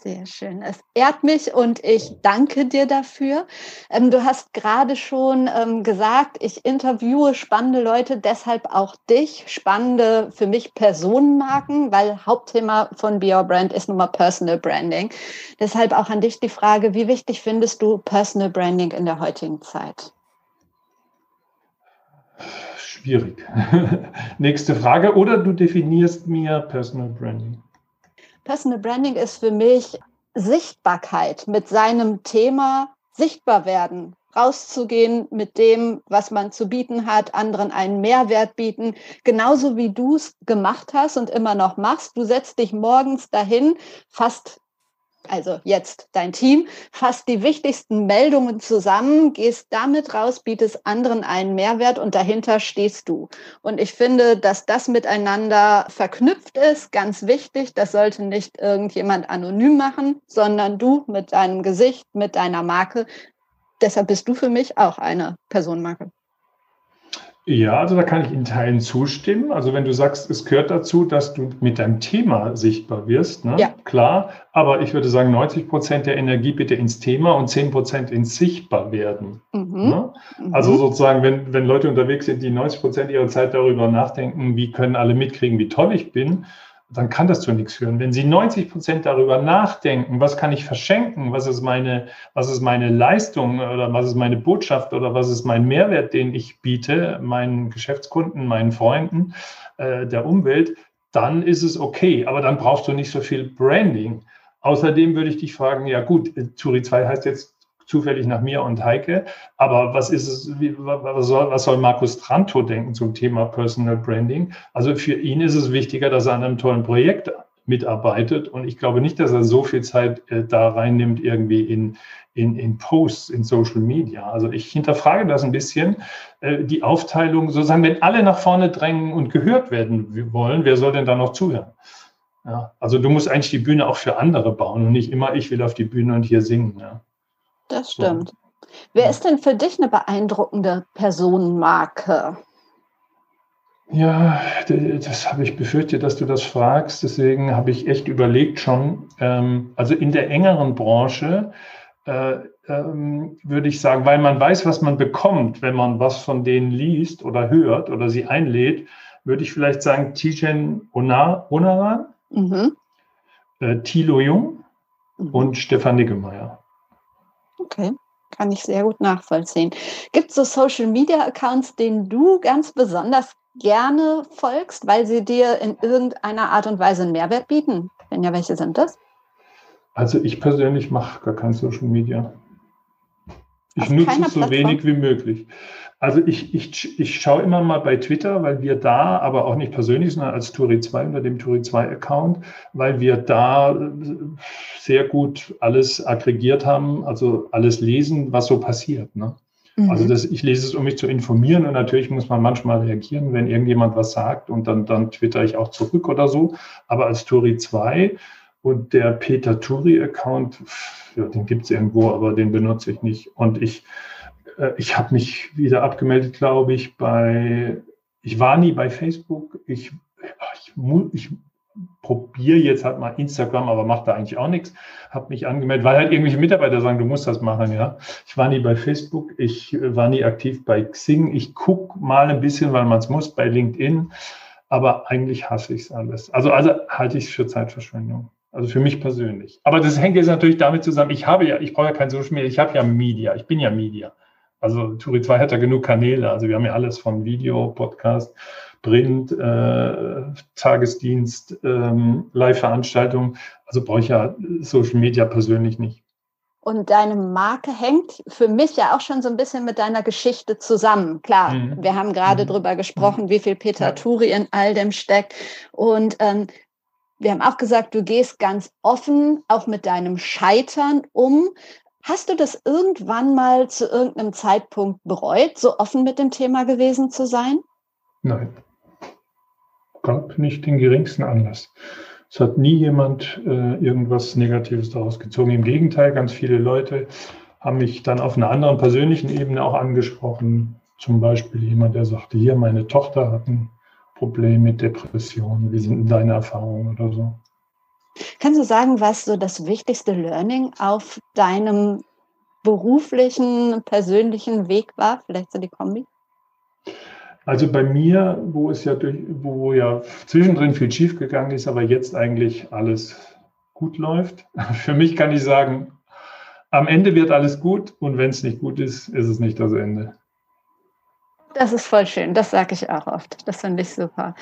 Sehr schön. Es ehrt mich und ich danke dir dafür. Ähm, du hast gerade schon ähm, gesagt, ich interviewe spannende Leute, deshalb auch dich, spannende für mich Personenmarken, weil Hauptthema von Be Your Brand ist nun mal Personal Branding. Deshalb auch an dich die Frage, wie wichtig findest du Personal Branding in der heutigen Zeit? Schwierig. Nächste Frage. Oder du definierst mir Personal Branding. Personal Branding ist für mich Sichtbarkeit mit seinem Thema sichtbar werden, rauszugehen mit dem, was man zu bieten hat, anderen einen Mehrwert bieten, genauso wie du es gemacht hast und immer noch machst. Du setzt dich morgens dahin, fast also jetzt dein Team, fasst die wichtigsten Meldungen zusammen, gehst damit raus, bietest anderen einen Mehrwert und dahinter stehst du. Und ich finde, dass das miteinander verknüpft ist, ganz wichtig. Das sollte nicht irgendjemand anonym machen, sondern du mit deinem Gesicht, mit deiner Marke. Deshalb bist du für mich auch eine Personenmarke. Ja, also da kann ich in Teilen zustimmen. Also wenn du sagst, es gehört dazu, dass du mit deinem Thema sichtbar wirst, ne? ja. klar. Aber ich würde sagen, 90 Prozent der Energie bitte ins Thema und 10 Prozent ins Sichtbarwerden. Mhm. Ne? Mhm. Also sozusagen, wenn, wenn Leute unterwegs sind, die 90 Prozent ihrer Zeit darüber nachdenken, wie können alle mitkriegen, wie toll ich bin, dann kann das zu nichts führen. Wenn Sie 90 Prozent darüber nachdenken, was kann ich verschenken, was ist meine, was ist meine Leistung oder was ist meine Botschaft oder was ist mein Mehrwert, den ich biete, meinen Geschäftskunden, meinen Freunden, äh, der Umwelt, dann ist es okay. Aber dann brauchst du nicht so viel Branding. Außerdem würde ich dich fragen, ja gut, Turi 2 heißt jetzt zufällig nach mir und Heike. Aber was ist es, wie, was, soll, was soll Markus Tranto denken zum Thema Personal Branding? Also für ihn ist es wichtiger, dass er an einem tollen Projekt mitarbeitet. Und ich glaube nicht, dass er so viel Zeit äh, da reinnimmt, irgendwie in, in, in Posts, in Social Media. Also ich hinterfrage das ein bisschen, äh, die Aufteilung, sozusagen, wenn alle nach vorne drängen und gehört werden wollen, wer soll denn da noch zuhören? Ja, also du musst eigentlich die Bühne auch für andere bauen und nicht immer, ich will auf die Bühne und hier singen. Ja. Das stimmt. So. Wer ist denn für dich eine beeindruckende Personenmarke? Ja, das habe ich befürchtet, dass du das fragst. Deswegen habe ich echt überlegt schon. Ähm, also in der engeren Branche äh, ähm, würde ich sagen, weil man weiß, was man bekommt, wenn man was von denen liest oder hört oder sie einlädt, würde ich vielleicht sagen Tijen Onaran, mhm. Äh, Thilo Jung mhm. und Stefan Niggemeier. Okay, kann ich sehr gut nachvollziehen. Gibt es so Social-Media-Accounts, denen du ganz besonders gerne folgst, weil sie dir in irgendeiner Art und Weise einen Mehrwert bieten? Wenn ja, welche sind das? Also ich persönlich mache gar kein Social Media. Ich also nutze es so Plattform? wenig wie möglich. Also ich, ich, ich schaue immer mal bei Twitter, weil wir da, aber auch nicht persönlich, sondern als Turi 2 unter dem Turi 2 Account, weil wir da sehr gut alles aggregiert haben, also alles lesen, was so passiert. Ne? Mhm. Also das, ich lese es, um mich zu informieren und natürlich muss man manchmal reagieren, wenn irgendjemand was sagt und dann, dann twitter ich auch zurück oder so. Aber als Turi 2 und der Peter Turi-Account, ja, den gibt es irgendwo, aber den benutze ich nicht. Und ich, äh, ich habe mich wieder abgemeldet, glaube ich, bei, ich war nie bei Facebook. Ich, ich, ich probiere jetzt halt mal Instagram, aber mache da eigentlich auch nichts. Habe mich angemeldet, weil halt irgendwelche Mitarbeiter sagen, du musst das machen, ja. Ich war nie bei Facebook, ich war nie aktiv bei Xing. Ich gucke mal ein bisschen, weil man es muss, bei LinkedIn. Aber eigentlich hasse ich es alles. Also, also halte ich es für Zeitverschwendung. Also für mich persönlich. Aber das hängt jetzt natürlich damit zusammen, ich habe ja, ich brauche ja kein Social Media, ich habe ja Media, ich bin ja Media. Also Turi 2 hat ja genug Kanäle, also wir haben ja alles von Video, Podcast, Print, äh, Tagesdienst, ähm, Live-Veranstaltungen. Also brauche ich ja Social Media persönlich nicht. Und deine Marke hängt für mich ja auch schon so ein bisschen mit deiner Geschichte zusammen. Klar, mhm. wir haben gerade mhm. drüber gesprochen, mhm. wie viel Peter ja. Turi in all dem steckt. Und ähm, wir haben auch gesagt, du gehst ganz offen auch mit deinem Scheitern um. Hast du das irgendwann mal zu irgendeinem Zeitpunkt bereut, so offen mit dem Thema gewesen zu sein? Nein. Gab nicht den geringsten Anlass. Es hat nie jemand äh, irgendwas Negatives daraus gezogen. Im Gegenteil, ganz viele Leute haben mich dann auf einer anderen persönlichen Ebene auch angesprochen. Zum Beispiel jemand, der sagte, hier, meine Tochter hat ein Problem mit Depressionen? Wie sind deine Erfahrungen oder so? Kannst du sagen, was so das wichtigste Learning auf deinem beruflichen, persönlichen Weg war? Vielleicht so die Kombi? Also bei mir, wo es ja durch, wo ja zwischendrin viel schief gegangen ist, aber jetzt eigentlich alles gut läuft. Für mich kann ich sagen, am Ende wird alles gut und wenn es nicht gut ist, ist es nicht das Ende. Das ist voll schön. Das sage ich auch oft. Das finde ich super.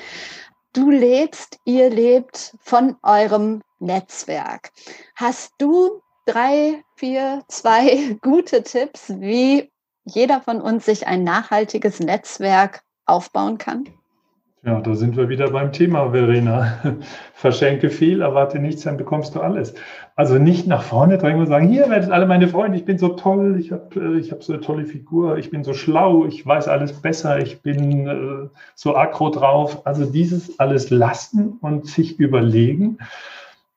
Du lebst, ihr lebt von eurem Netzwerk. Hast du drei, vier, zwei gute Tipps, wie jeder von uns sich ein nachhaltiges Netzwerk aufbauen kann? Ja, da sind wir wieder beim Thema, Verena. Verschenke viel, erwarte nichts, dann bekommst du alles. Also nicht nach vorne drängen und sagen, hier werdet alle meine Freunde, ich bin so toll, ich habe äh, ich hab so eine tolle Figur, ich bin so schlau, ich weiß alles besser, ich bin äh, so aggro drauf. Also dieses alles lassen und sich überlegen,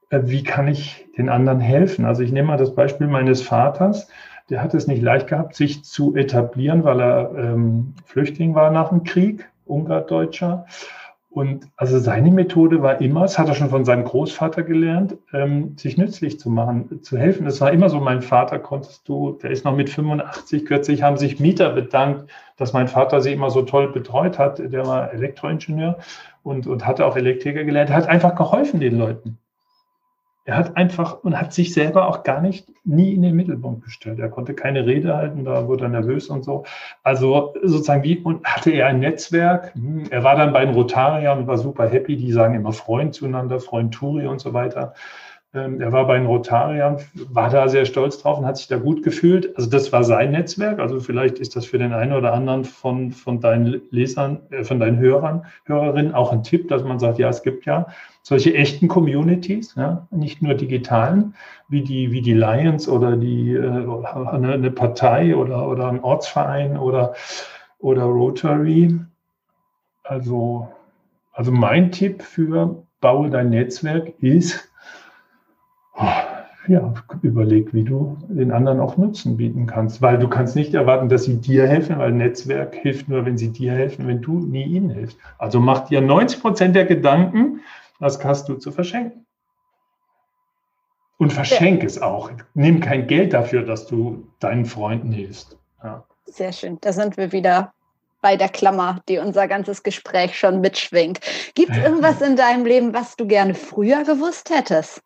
äh, wie kann ich den anderen helfen? Also ich nehme mal das Beispiel meines Vaters, der hat es nicht leicht gehabt, sich zu etablieren, weil er ähm, Flüchtling war nach dem Krieg Ungardeutscher. Und also seine Methode war immer, das hat er schon von seinem Großvater gelernt, ähm, sich nützlich zu machen, zu helfen. Das war immer so, mein Vater konntest du, der ist noch mit 85, kürzlich haben sich Mieter bedankt, dass mein Vater sie immer so toll betreut hat. Der war Elektroingenieur und, und hatte auch Elektriker gelernt. Er hat einfach geholfen den Leuten. Er hat einfach und hat sich selber auch gar nicht nie in den Mittelpunkt gestellt. Er konnte keine Rede halten, da wurde er nervös und so. Also sozusagen wie und hatte er ein Netzwerk. Hm, er war dann bei den Rotariern und war super happy. Die sagen immer Freund zueinander, Freund Turi und so weiter. Ähm, er war bei den Rotariern, war da sehr stolz drauf und hat sich da gut gefühlt. Also das war sein Netzwerk. Also vielleicht ist das für den einen oder anderen von, von deinen Lesern, äh, von deinen Hörern, Hörerinnen auch ein Tipp, dass man sagt, ja, es gibt ja solche echten Communities, ja, nicht nur digitalen, wie die, wie die Lions oder die, äh, eine, eine Partei oder, oder ein Ortsverein oder, oder Rotary. Also, also mein Tipp für baue dein Netzwerk ist, ja, überleg, wie du den anderen auch Nutzen bieten kannst. Weil du kannst nicht erwarten, dass sie dir helfen, weil Netzwerk hilft nur, wenn sie dir helfen, wenn du nie ihnen hilfst. Also mach dir 90 Prozent der Gedanken, was hast du zu verschenken. Und verschenk ja. es auch. Nimm kein Geld dafür, dass du deinen Freunden hilfst. Ja. Sehr schön. Da sind wir wieder bei der Klammer, die unser ganzes Gespräch schon mitschwingt. Gibt es irgendwas in deinem Leben, was du gerne früher gewusst hättest?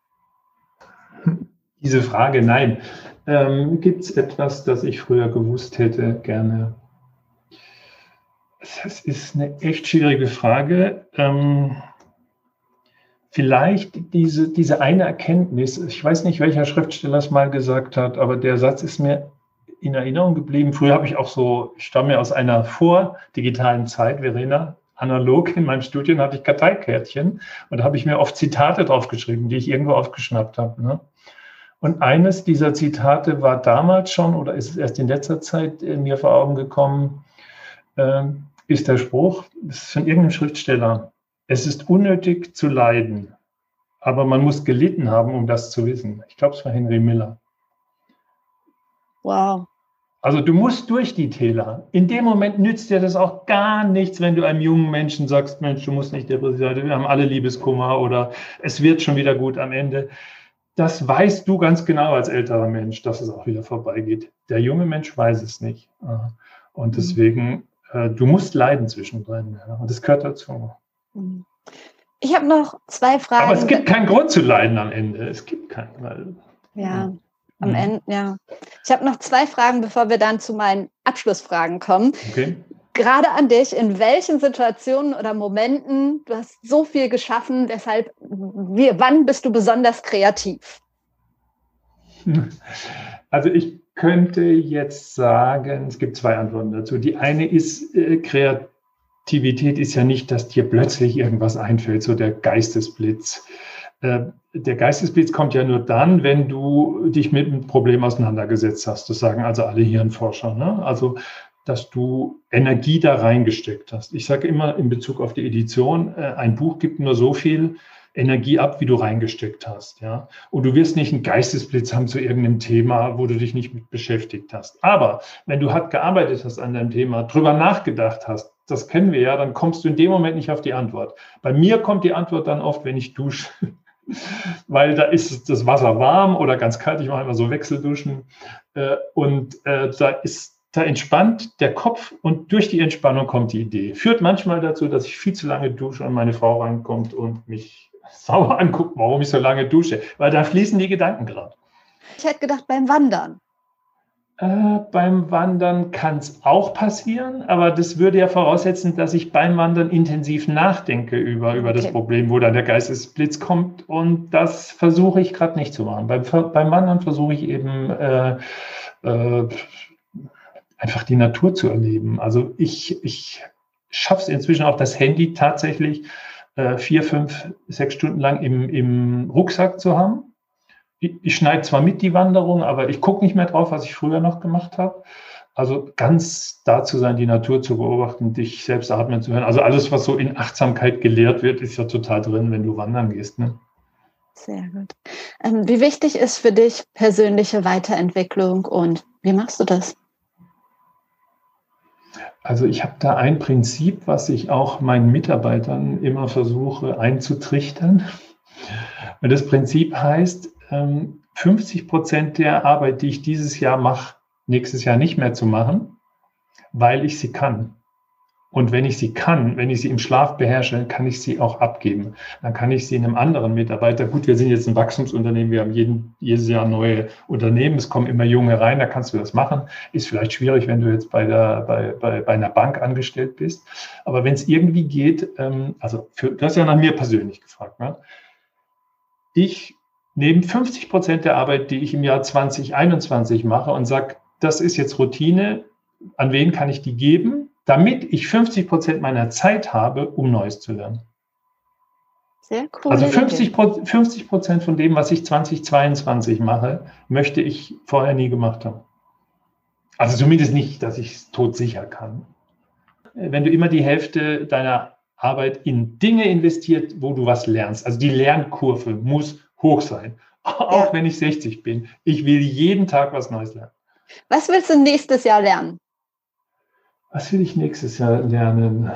Diese Frage, nein. Ähm, Gibt es etwas, das ich früher gewusst hätte, gerne? Das ist eine echt schwierige Frage. Ähm, vielleicht diese, diese eine Erkenntnis, ich weiß nicht, welcher Schriftsteller es mal gesagt hat, aber der Satz ist mir in Erinnerung geblieben. Früher habe ich auch so, ich stamme aus einer vordigitalen Zeit, Verena, analog in meinem Studium hatte ich Karteikärtchen und da habe ich mir oft Zitate draufgeschrieben, die ich irgendwo aufgeschnappt habe. Ne? Und eines dieser Zitate war damals schon oder ist erst in letzter Zeit äh, mir vor Augen gekommen, äh, ist der Spruch, das ist von irgendeinem Schriftsteller, es ist unnötig zu leiden, aber man muss gelitten haben, um das zu wissen. Ich glaube, es war Henry Miller. Wow. Also du musst durch die Täler. In dem Moment nützt dir das auch gar nichts, wenn du einem jungen Menschen sagst, Mensch, du musst nicht depressiv sein, wir haben alle Liebeskummer oder es wird schon wieder gut am Ende. Das weißt du ganz genau als älterer Mensch, dass es auch wieder vorbeigeht. Der junge Mensch weiß es nicht. Und mhm. deswegen, äh, du musst leiden zwischendrin. Und das gehört dazu. Mhm. Ich habe noch zwei Fragen. Aber es gibt keinen Grund zu leiden am Ende. Es gibt keinen. Weil, ja. Am mhm. Ende, ja. Ich habe noch zwei Fragen, bevor wir dann zu meinen Abschlussfragen kommen. Okay. Gerade an dich, in welchen Situationen oder Momenten, du hast so viel geschaffen, deshalb, wie, wann bist du besonders kreativ? Also ich könnte jetzt sagen, es gibt zwei Antworten dazu. Die eine ist, äh, Kreativität ist ja nicht, dass dir plötzlich irgendwas einfällt, so der Geistesblitz. Äh, der Geistesblitz kommt ja nur dann, wenn du dich mit einem Problem auseinandergesetzt hast. Das sagen also alle Hirnforscher. Ne? Also, dass du Energie da reingesteckt hast. Ich sage immer in Bezug auf die Edition, äh, ein Buch gibt nur so viel Energie ab, wie du reingesteckt hast. Ja? Und du wirst nicht einen Geistesblitz haben zu irgendeinem Thema, wo du dich nicht mit beschäftigt hast. Aber wenn du hart gearbeitet hast an deinem Thema, drüber nachgedacht hast, das kennen wir ja, dann kommst du in dem Moment nicht auf die Antwort. Bei mir kommt die Antwort dann oft, wenn ich dusche weil da ist das Wasser warm oder ganz kalt. Ich mache immer so Wechselduschen äh, und äh, da ist da entspannt der Kopf und durch die Entspannung kommt die Idee. Führt manchmal dazu, dass ich viel zu lange dusche und meine Frau reinkommt und mich sauer anguckt, warum ich so lange dusche, weil da fließen die Gedanken gerade. Ich hätte gedacht beim Wandern. Äh, beim Wandern kann es auch passieren, aber das würde ja voraussetzen, dass ich beim Wandern intensiv nachdenke über, über okay. das Problem, wo dann der Geistesblitz kommt. Und das versuche ich gerade nicht zu machen. Beim, beim Wandern versuche ich eben äh, äh, einfach die Natur zu erleben. Also ich, ich schaffe es inzwischen auch, das Handy tatsächlich äh, vier, fünf, sechs Stunden lang im, im Rucksack zu haben ich schneide zwar mit die Wanderung, aber ich gucke nicht mehr drauf, was ich früher noch gemacht habe. Also ganz da zu sein, die Natur zu beobachten, dich selbst atmen zu hören. Also alles, was so in Achtsamkeit gelehrt wird, ist ja total drin, wenn du wandern gehst. Ne? Sehr gut. Ähm, wie wichtig ist für dich persönliche Weiterentwicklung und wie machst du das? Also ich habe da ein Prinzip, was ich auch meinen Mitarbeitern immer versuche einzutrichtern. Und das Prinzip heißt, 50 ähm, Prozent der Arbeit, die ich dieses Jahr mache, nächstes Jahr nicht mehr zu machen, weil ich sie kann. Und wenn ich sie kann, wenn ich sie im Schlaf beherrsche, kann ich sie auch abgeben. Dann kann ich sie einem anderen Mitarbeiter, gut, wir sind jetzt ein Wachstumsunternehmen, wir haben jeden, jedes Jahr neue Unternehmen, es kommen immer junge rein, da kannst du das machen. Ist vielleicht schwierig, wenn du jetzt bei, der, bei, bei, bei einer Bank angestellt bist. Aber wenn es irgendwie geht, ähm, also für, du hast ja nach mir persönlich gefragt, ne? ich neben 50 Prozent der Arbeit, die ich im Jahr 2021 mache und sage, das ist jetzt Routine, an wen kann ich die geben, damit ich 50 Prozent meiner Zeit habe, um Neues zu lernen. Sehr cool. Also 50 Prozent von dem, was ich 2022 mache, möchte ich vorher nie gemacht haben. Also zumindest nicht, dass ich es todsicher kann. Wenn du immer die Hälfte deiner Arbeit in Dinge investiert, wo du was lernst, also die Lernkurve muss hoch sein. Auch ja. wenn ich 60 bin. Ich will jeden Tag was Neues lernen. Was willst du nächstes Jahr lernen? Was will ich nächstes Jahr lernen?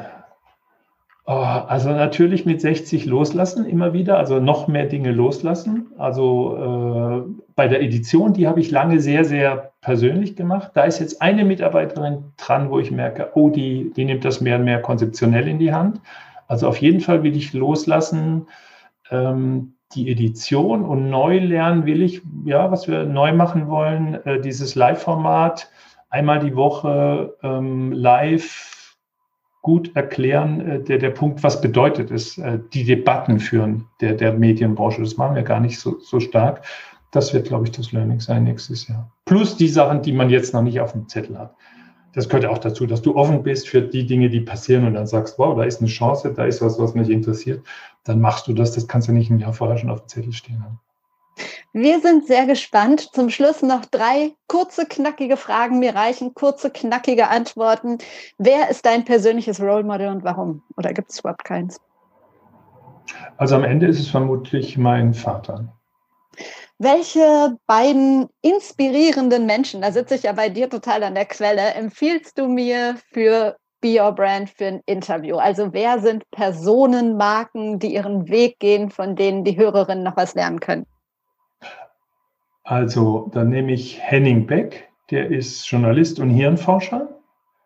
Oh, also natürlich mit 60 loslassen, immer wieder, also noch mehr Dinge loslassen. Also äh, bei der Edition, die habe ich lange sehr, sehr persönlich gemacht. Da ist jetzt eine Mitarbeiterin dran, wo ich merke, oh, die, die nimmt das mehr und mehr konzeptionell in die Hand. Also auf jeden Fall will ich loslassen, ähm, die Edition und neu lernen will ich, ja, was wir neu machen wollen, äh, dieses Live-Format, einmal die Woche ähm, live gut erklären, äh, der, der Punkt, was bedeutet es, äh, die Debatten führen der, der Medienbranche. Das machen wir gar nicht so, so stark. Das wird, glaube ich, das Learning sein nächstes Jahr. Plus die Sachen, die man jetzt noch nicht auf dem Zettel hat. Das gehört auch dazu, dass du offen bist für die Dinge, die passieren und dann sagst, wow, da ist eine Chance, da ist was, was mich interessiert. Dann machst du das. Das kannst du nicht ein Jahr vorher schon auf dem Zettel stehen haben. Wir sind sehr gespannt. Zum Schluss noch drei kurze, knackige Fragen. Mir reichen kurze, knackige Antworten. Wer ist dein persönliches Role Model und warum? Oder gibt es überhaupt keins? Also am Ende ist es vermutlich mein Vater. Welche beiden inspirierenden Menschen, da sitze ich ja bei dir total an der Quelle, empfiehlst du mir für Be Your Brand für ein Interview? Also wer sind Personen, Marken, die ihren Weg gehen, von denen die Hörerinnen noch was lernen können? Also, dann nehme ich Henning Beck, der ist Journalist und Hirnforscher.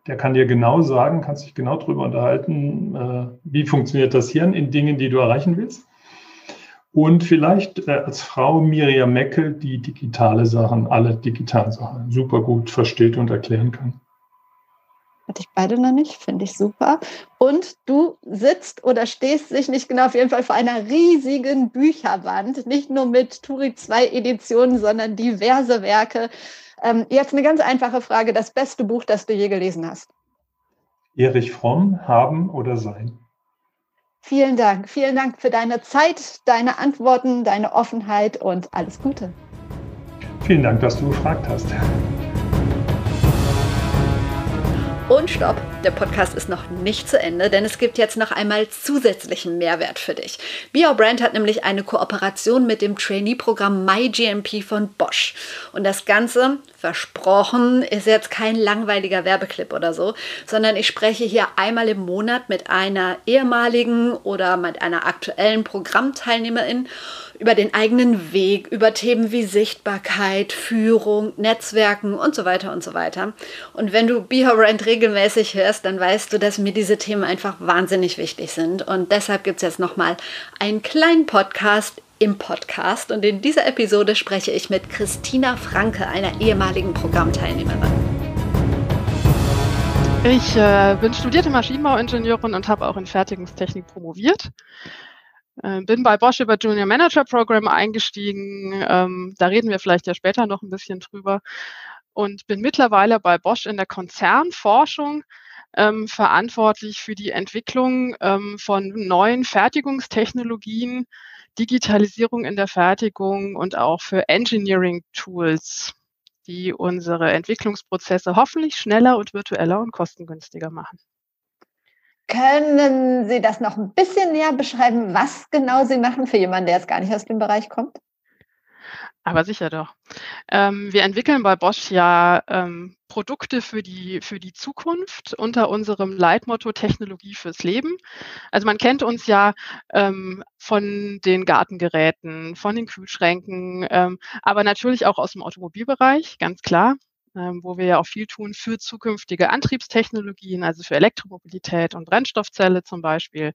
Der kann dir genau sagen, kannst dich genau darüber unterhalten, äh, wie funktioniert das Hirn in Dingen, die du erreichen willst. Und vielleicht äh, als Frau Miriam Meckel, die digitale Sachen, alle digitalen Sachen super gut versteht und erklären kann. Hatte ich beide noch nicht, finde ich super. Und du sitzt oder stehst sich nicht genau auf jeden Fall vor einer riesigen Bücherwand, nicht nur mit Turi 2 Editionen, sondern diverse Werke. Ähm, jetzt eine ganz einfache Frage: Das beste Buch, das du je gelesen hast? Erich Fromm, Haben oder Sein? Vielen Dank. Vielen Dank für deine Zeit, deine Antworten, deine Offenheit und alles Gute. Vielen Dank, dass du gefragt hast. Und stopp, der Podcast ist noch nicht zu Ende, denn es gibt jetzt noch einmal zusätzlichen Mehrwert für dich. Our Brand hat nämlich eine Kooperation mit dem Trainee-Programm MyGMP von Bosch. Und das Ganze, versprochen, ist jetzt kein langweiliger Werbeclip oder so, sondern ich spreche hier einmal im Monat mit einer ehemaligen oder mit einer aktuellen Programmteilnehmerin über den eigenen Weg, über Themen wie Sichtbarkeit, Führung, Netzwerken und so weiter und so weiter. Und wenn du Be Her Brand regelmäßig hörst, dann weißt du, dass mir diese Themen einfach wahnsinnig wichtig sind. Und deshalb gibt es jetzt nochmal einen kleinen Podcast im Podcast. Und in dieser Episode spreche ich mit Christina Franke, einer ehemaligen Programmteilnehmerin. Ich äh, bin studierte Maschinenbauingenieurin und habe auch in Fertigungstechnik promoviert. Äh, bin bei Bosch über Junior Manager Program eingestiegen. Ähm, da reden wir vielleicht ja später noch ein bisschen drüber. Und bin mittlerweile bei Bosch in der Konzernforschung ähm, verantwortlich für die Entwicklung ähm, von neuen Fertigungstechnologien, Digitalisierung in der Fertigung und auch für Engineering Tools, die unsere Entwicklungsprozesse hoffentlich schneller und virtueller und kostengünstiger machen. Können Sie das noch ein bisschen näher beschreiben, was genau Sie machen für jemanden, der jetzt gar nicht aus dem Bereich kommt? Aber sicher doch. Ähm, wir entwickeln bei Bosch ja ähm, Produkte für die, für die Zukunft unter unserem Leitmotto Technologie fürs Leben. Also man kennt uns ja ähm, von den Gartengeräten, von den Kühlschränken, ähm, aber natürlich auch aus dem Automobilbereich, ganz klar wo wir ja auch viel tun für zukünftige Antriebstechnologien, also für Elektromobilität und Brennstoffzelle zum Beispiel,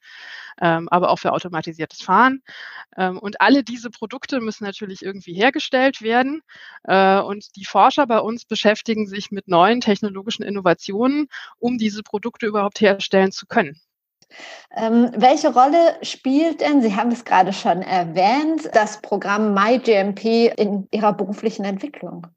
ähm, aber auch für automatisiertes Fahren. Ähm, und alle diese Produkte müssen natürlich irgendwie hergestellt werden. Äh, und die Forscher bei uns beschäftigen sich mit neuen technologischen Innovationen, um diese Produkte überhaupt herstellen zu können. Ähm, welche Rolle spielt denn, Sie haben es gerade schon erwähnt, das Programm MyGMP in Ihrer beruflichen Entwicklung?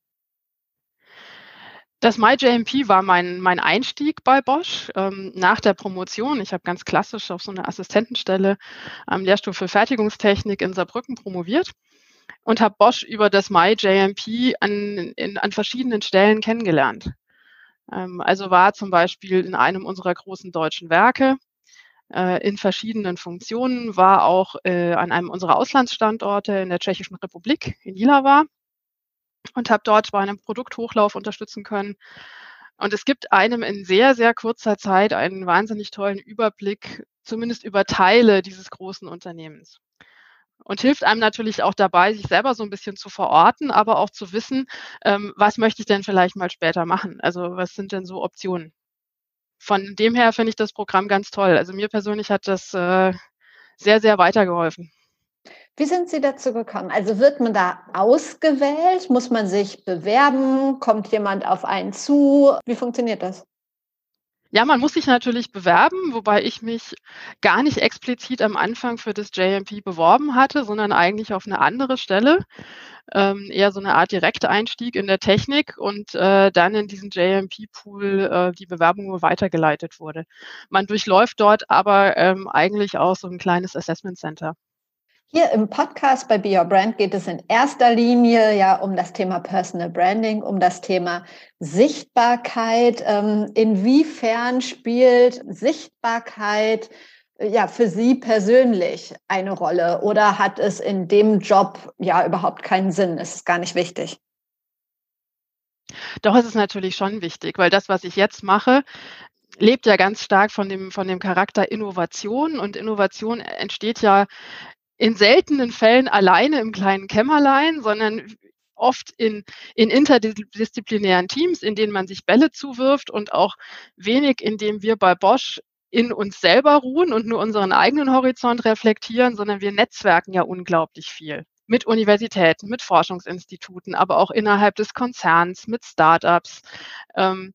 Das MyJMP war mein, mein Einstieg bei Bosch ähm, nach der Promotion. Ich habe ganz klassisch auf so eine Assistentenstelle am Lehrstuhl für Fertigungstechnik in Saarbrücken promoviert und habe Bosch über das MyJMP an, in, an verschiedenen Stellen kennengelernt. Ähm, also war zum Beispiel in einem unserer großen deutschen Werke äh, in verschiedenen Funktionen, war auch äh, an einem unserer Auslandsstandorte in der Tschechischen Republik in Ilava und habe dort bei einem Produkthochlauf unterstützen können. Und es gibt einem in sehr, sehr kurzer Zeit einen wahnsinnig tollen Überblick, zumindest über Teile dieses großen Unternehmens. Und hilft einem natürlich auch dabei, sich selber so ein bisschen zu verorten, aber auch zu wissen, ähm, was möchte ich denn vielleicht mal später machen? Also was sind denn so Optionen? Von dem her finde ich das Programm ganz toll. Also mir persönlich hat das äh, sehr, sehr weitergeholfen. Wie sind Sie dazu gekommen? Also wird man da ausgewählt? Muss man sich bewerben? Kommt jemand auf einen zu? Wie funktioniert das? Ja, man muss sich natürlich bewerben, wobei ich mich gar nicht explizit am Anfang für das JMP beworben hatte, sondern eigentlich auf eine andere Stelle. Ähm, eher so eine Art Direkteinstieg in der Technik und äh, dann in diesen JMP-Pool äh, die Bewerbung nur weitergeleitet wurde. Man durchläuft dort aber ähm, eigentlich auch so ein kleines Assessment Center. Hier im Podcast bei Be Your Brand geht es in erster Linie ja um das Thema Personal Branding, um das Thema Sichtbarkeit. Ähm, inwiefern spielt Sichtbarkeit ja für Sie persönlich eine Rolle oder hat es in dem Job ja überhaupt keinen Sinn? Ist es gar nicht wichtig? Doch, es ist natürlich schon wichtig, weil das, was ich jetzt mache, lebt ja ganz stark von dem, von dem Charakter Innovation und Innovation entsteht ja in seltenen Fällen alleine im kleinen Kämmerlein, sondern oft in, in interdisziplinären Teams, in denen man sich Bälle zuwirft und auch wenig, indem wir bei Bosch in uns selber ruhen und nur unseren eigenen Horizont reflektieren, sondern wir netzwerken ja unglaublich viel mit Universitäten, mit Forschungsinstituten, aber auch innerhalb des Konzerns, mit Startups. Ähm,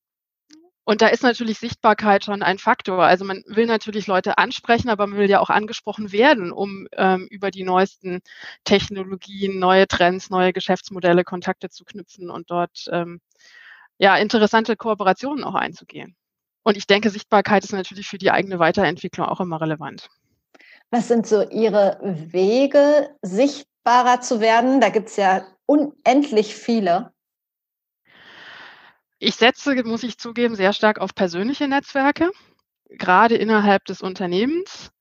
und da ist natürlich Sichtbarkeit schon ein Faktor. Also man will natürlich Leute ansprechen, aber man will ja auch angesprochen werden, um ähm, über die neuesten Technologien, neue Trends, neue Geschäftsmodelle Kontakte zu knüpfen und dort ähm, ja interessante Kooperationen auch einzugehen. Und ich denke, Sichtbarkeit ist natürlich für die eigene Weiterentwicklung auch immer relevant. Was sind so Ihre Wege, sichtbarer zu werden? Da gibt es ja unendlich viele. Ich setze, muss ich zugeben, sehr stark auf persönliche Netzwerke, gerade innerhalb des Unternehmens.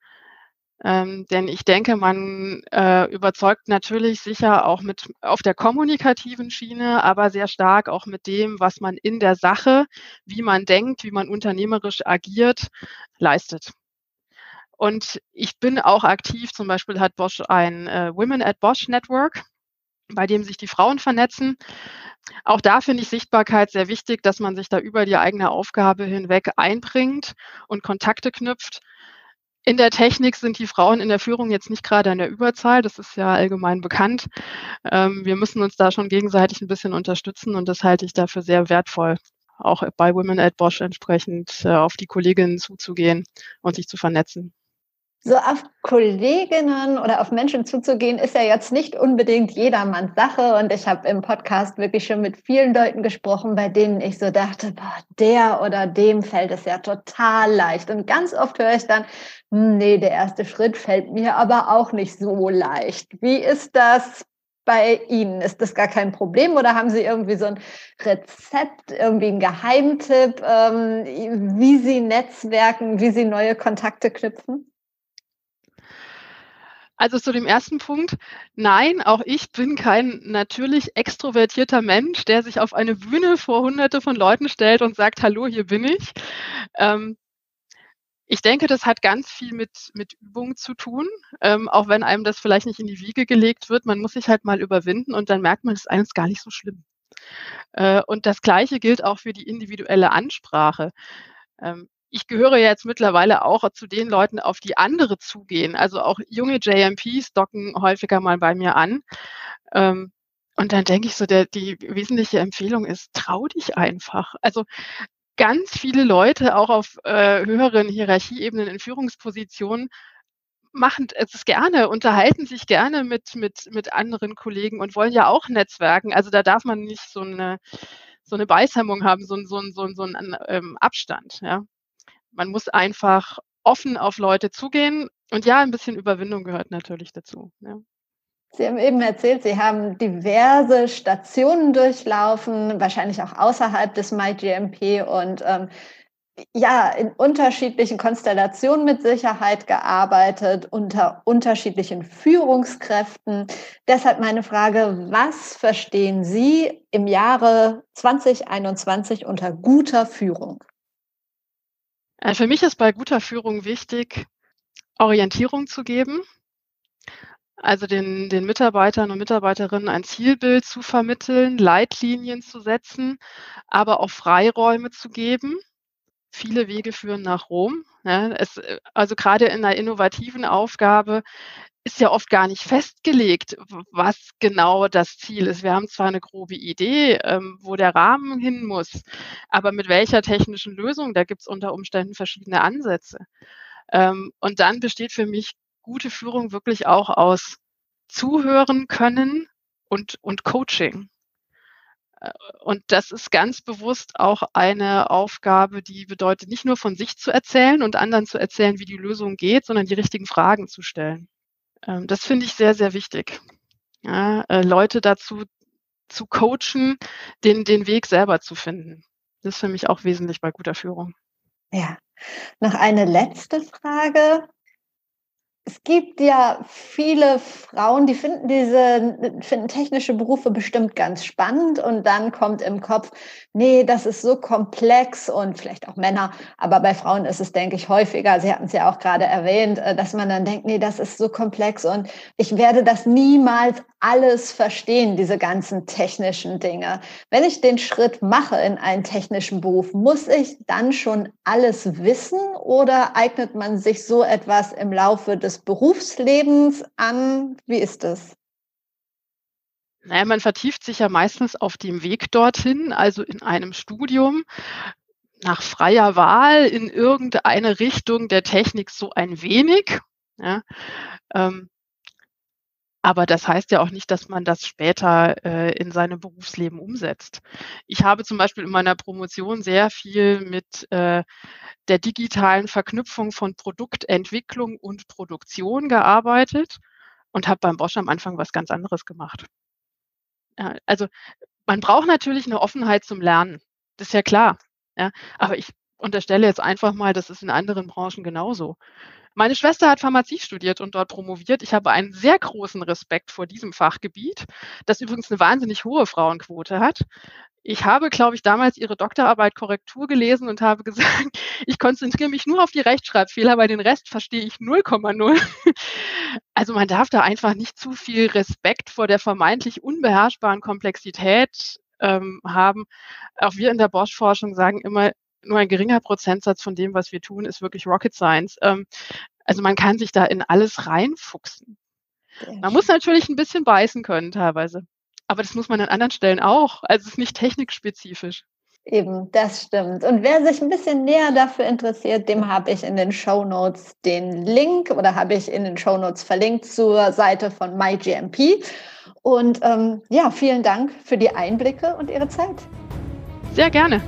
Ähm, denn ich denke, man äh, überzeugt natürlich sicher auch mit auf der kommunikativen Schiene, aber sehr stark auch mit dem, was man in der Sache, wie man denkt, wie man unternehmerisch agiert, leistet. Und ich bin auch aktiv, zum Beispiel hat Bosch ein äh, Women at Bosch Network, bei dem sich die Frauen vernetzen. Auch da finde ich Sichtbarkeit sehr wichtig, dass man sich da über die eigene Aufgabe hinweg einbringt und Kontakte knüpft. In der Technik sind die Frauen in der Führung jetzt nicht gerade in der Überzahl, das ist ja allgemein bekannt. Ähm, wir müssen uns da schon gegenseitig ein bisschen unterstützen und das halte ich dafür sehr wertvoll, auch bei Women at Bosch entsprechend äh, auf die Kolleginnen zuzugehen und sich zu vernetzen so auf Kolleginnen oder auf Menschen zuzugehen, ist ja jetzt nicht unbedingt jedermanns Sache. Und ich habe im Podcast wirklich schon mit vielen Leuten gesprochen, bei denen ich so dachte, boah, der oder dem fällt es ja total leicht. Und ganz oft höre ich dann, hm, nee, der erste Schritt fällt mir aber auch nicht so leicht. Wie ist das bei Ihnen? Ist das gar kein Problem oder haben Sie irgendwie so ein Rezept, irgendwie einen Geheimtipp, ähm, wie Sie netzwerken, wie Sie neue Kontakte knüpfen? Also zu dem ersten Punkt, nein, auch ich bin kein natürlich extrovertierter Mensch, der sich auf eine Bühne vor hunderte von Leuten stellt und sagt, hallo, hier bin ich. Ähm, ich denke, das hat ganz viel mit, mit Übung zu tun, ähm, auch wenn einem das vielleicht nicht in die Wiege gelegt wird. Man muss sich halt mal überwinden und dann merkt man, es ist eines gar nicht so schlimm. Äh, und das Gleiche gilt auch für die individuelle Ansprache. Ähm, ich gehöre jetzt mittlerweile auch zu den Leuten, auf die andere zugehen. Also auch junge JMPs docken häufiger mal bei mir an. Ähm, und dann denke ich so, der, die wesentliche Empfehlung ist, trau dich einfach. Also ganz viele Leute, auch auf äh, höheren Hierarchieebenen in Führungspositionen, machen es gerne, unterhalten sich gerne mit, mit, mit anderen Kollegen und wollen ja auch Netzwerken. Also da darf man nicht so eine, so eine Beißhemmung haben, so, so, so, so einen ähm, Abstand. Ja man muss einfach offen auf Leute zugehen. Und ja, ein bisschen Überwindung gehört natürlich dazu. Ja. Sie haben eben erzählt, Sie haben diverse Stationen durchlaufen, wahrscheinlich auch außerhalb des MyGMP und ähm, ja, in unterschiedlichen Konstellationen mit Sicherheit gearbeitet, unter unterschiedlichen Führungskräften. Deshalb meine Frage, was verstehen Sie im Jahre 2021 unter guter Führung? Äh, für mich ist bei guter Führung wichtig, Orientierung zu geben, also den, den Mitarbeitern und Mitarbeiterinnen ein Zielbild zu vermitteln, Leitlinien zu setzen, aber auch Freiräume zu geben. Viele Wege führen nach Rom. Ja, es, äh, also gerade in einer innovativen Aufgabe ist ja oft gar nicht festgelegt, was genau das Ziel ist. Wir haben zwar eine grobe Idee, ähm, wo der Rahmen hin muss, aber mit welcher technischen Lösung, da gibt es unter Umständen verschiedene Ansätze. Ähm, und dann besteht für mich gute Führung wirklich auch aus Zuhören können und, und Coaching. Äh, und das ist ganz bewusst auch eine Aufgabe, die bedeutet, nicht nur von sich zu erzählen und anderen zu erzählen, wie die Lösung geht, sondern die richtigen Fragen zu stellen. Ähm, das finde ich sehr, sehr wichtig. Ja, äh, Leute dazu zu coachen, den, den Weg selber zu finden. Das ist für mich auch wesentlich bei guter Führung. Ja. Noch eine letzte Frage. Es gibt ja viele Frauen, die finden diese, finden technische Berufe bestimmt ganz spannend und dann kommt im Kopf, nee, das ist so komplex und vielleicht auch Männer, aber bei Frauen ist es, denke ich, häufiger, Sie hatten es ja auch gerade erwähnt, äh, dass man dann denkt, nee, das ist so komplex und ich werde das niemals alles verstehen, diese ganzen technischen Dinge. Wenn ich den Schritt mache in einen technischen Beruf, muss ich dann schon alles wissen oder eignet man sich so etwas im Laufe des Berufslebens an? Wie ist das? Naja, man vertieft sich ja meistens auf dem Weg dorthin, also in einem Studium nach freier Wahl in irgendeine Richtung der Technik so ein wenig. Ja, ähm, aber das heißt ja auch nicht, dass man das später äh, in seinem Berufsleben umsetzt. Ich habe zum Beispiel in meiner Promotion sehr viel mit äh, der digitalen Verknüpfung von Produktentwicklung und Produktion gearbeitet und habe beim Bosch am Anfang was ganz anderes gemacht. Ja, also man braucht natürlich eine Offenheit zum Lernen. Das ist ja klar. Ja, aber ich unterstelle jetzt einfach mal, das ist in anderen Branchen genauso. Meine Schwester hat Pharmazie studiert und dort promoviert. Ich habe einen sehr großen Respekt vor diesem Fachgebiet, das übrigens eine wahnsinnig hohe Frauenquote hat. Ich habe, glaube ich, damals ihre Doktorarbeit Korrektur gelesen und habe gesagt, ich konzentriere mich nur auf die Rechtschreibfehler, weil den Rest verstehe ich 0,0. Also man darf da einfach nicht zu viel Respekt vor der vermeintlich unbeherrschbaren Komplexität ähm, haben. Auch wir in der Bosch-Forschung sagen immer, nur ein geringer Prozentsatz von dem, was wir tun, ist wirklich Rocket Science. Ähm, also man kann sich da in alles reinfuchsen. Man muss natürlich ein bisschen beißen können teilweise. Aber das muss man an anderen Stellen auch. Also es ist nicht technikspezifisch. Eben, das stimmt. Und wer sich ein bisschen näher dafür interessiert, dem habe ich in den Show Notes den Link oder habe ich in den Show Notes verlinkt zur Seite von MyGMP. Und ähm, ja, vielen Dank für die Einblicke und Ihre Zeit. Sehr gerne.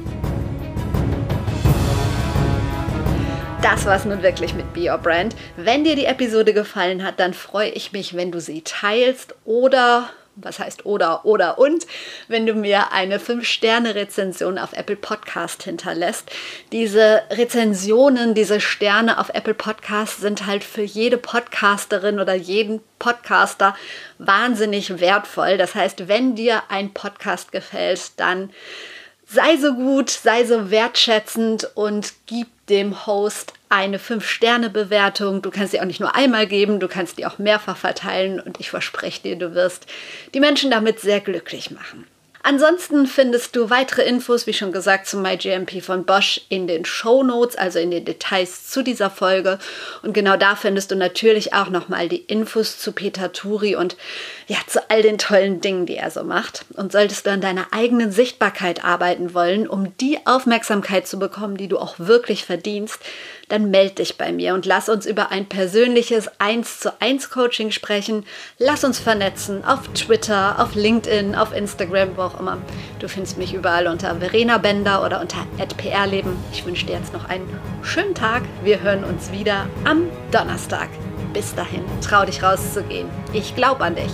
Das war's nun wirklich mit Be Your Brand. Wenn dir die Episode gefallen hat, dann freue ich mich, wenn du sie teilst oder was heißt oder oder und, wenn du mir eine 5-Sterne-Rezension auf Apple Podcast hinterlässt. Diese Rezensionen, diese Sterne auf Apple Podcast sind halt für jede Podcasterin oder jeden Podcaster wahnsinnig wertvoll. Das heißt, wenn dir ein Podcast gefällt, dann sei so gut, sei so wertschätzend und gib dem Host eine 5-Sterne-Bewertung. Du kannst sie auch nicht nur einmal geben, du kannst die auch mehrfach verteilen und ich verspreche dir, du wirst die Menschen damit sehr glücklich machen. Ansonsten findest du weitere Infos, wie schon gesagt, zum MyGMP von Bosch in den Show Notes, also in den Details zu dieser Folge. Und genau da findest du natürlich auch nochmal die Infos zu Peter Turi und ja, zu all den tollen Dingen, die er so macht. Und solltest du an deiner eigenen Sichtbarkeit arbeiten wollen, um die Aufmerksamkeit zu bekommen, die du auch wirklich verdienst, dann melde dich bei mir und lass uns über ein persönliches 1 zu 1 Coaching sprechen. Lass uns vernetzen auf Twitter, auf LinkedIn, auf Instagram, wo auch immer. Du findest mich überall unter Verena Bender oder unter @prleben. Ich wünsche dir jetzt noch einen schönen Tag. Wir hören uns wieder am Donnerstag. Bis dahin, trau dich rauszugehen. Ich glaube an dich.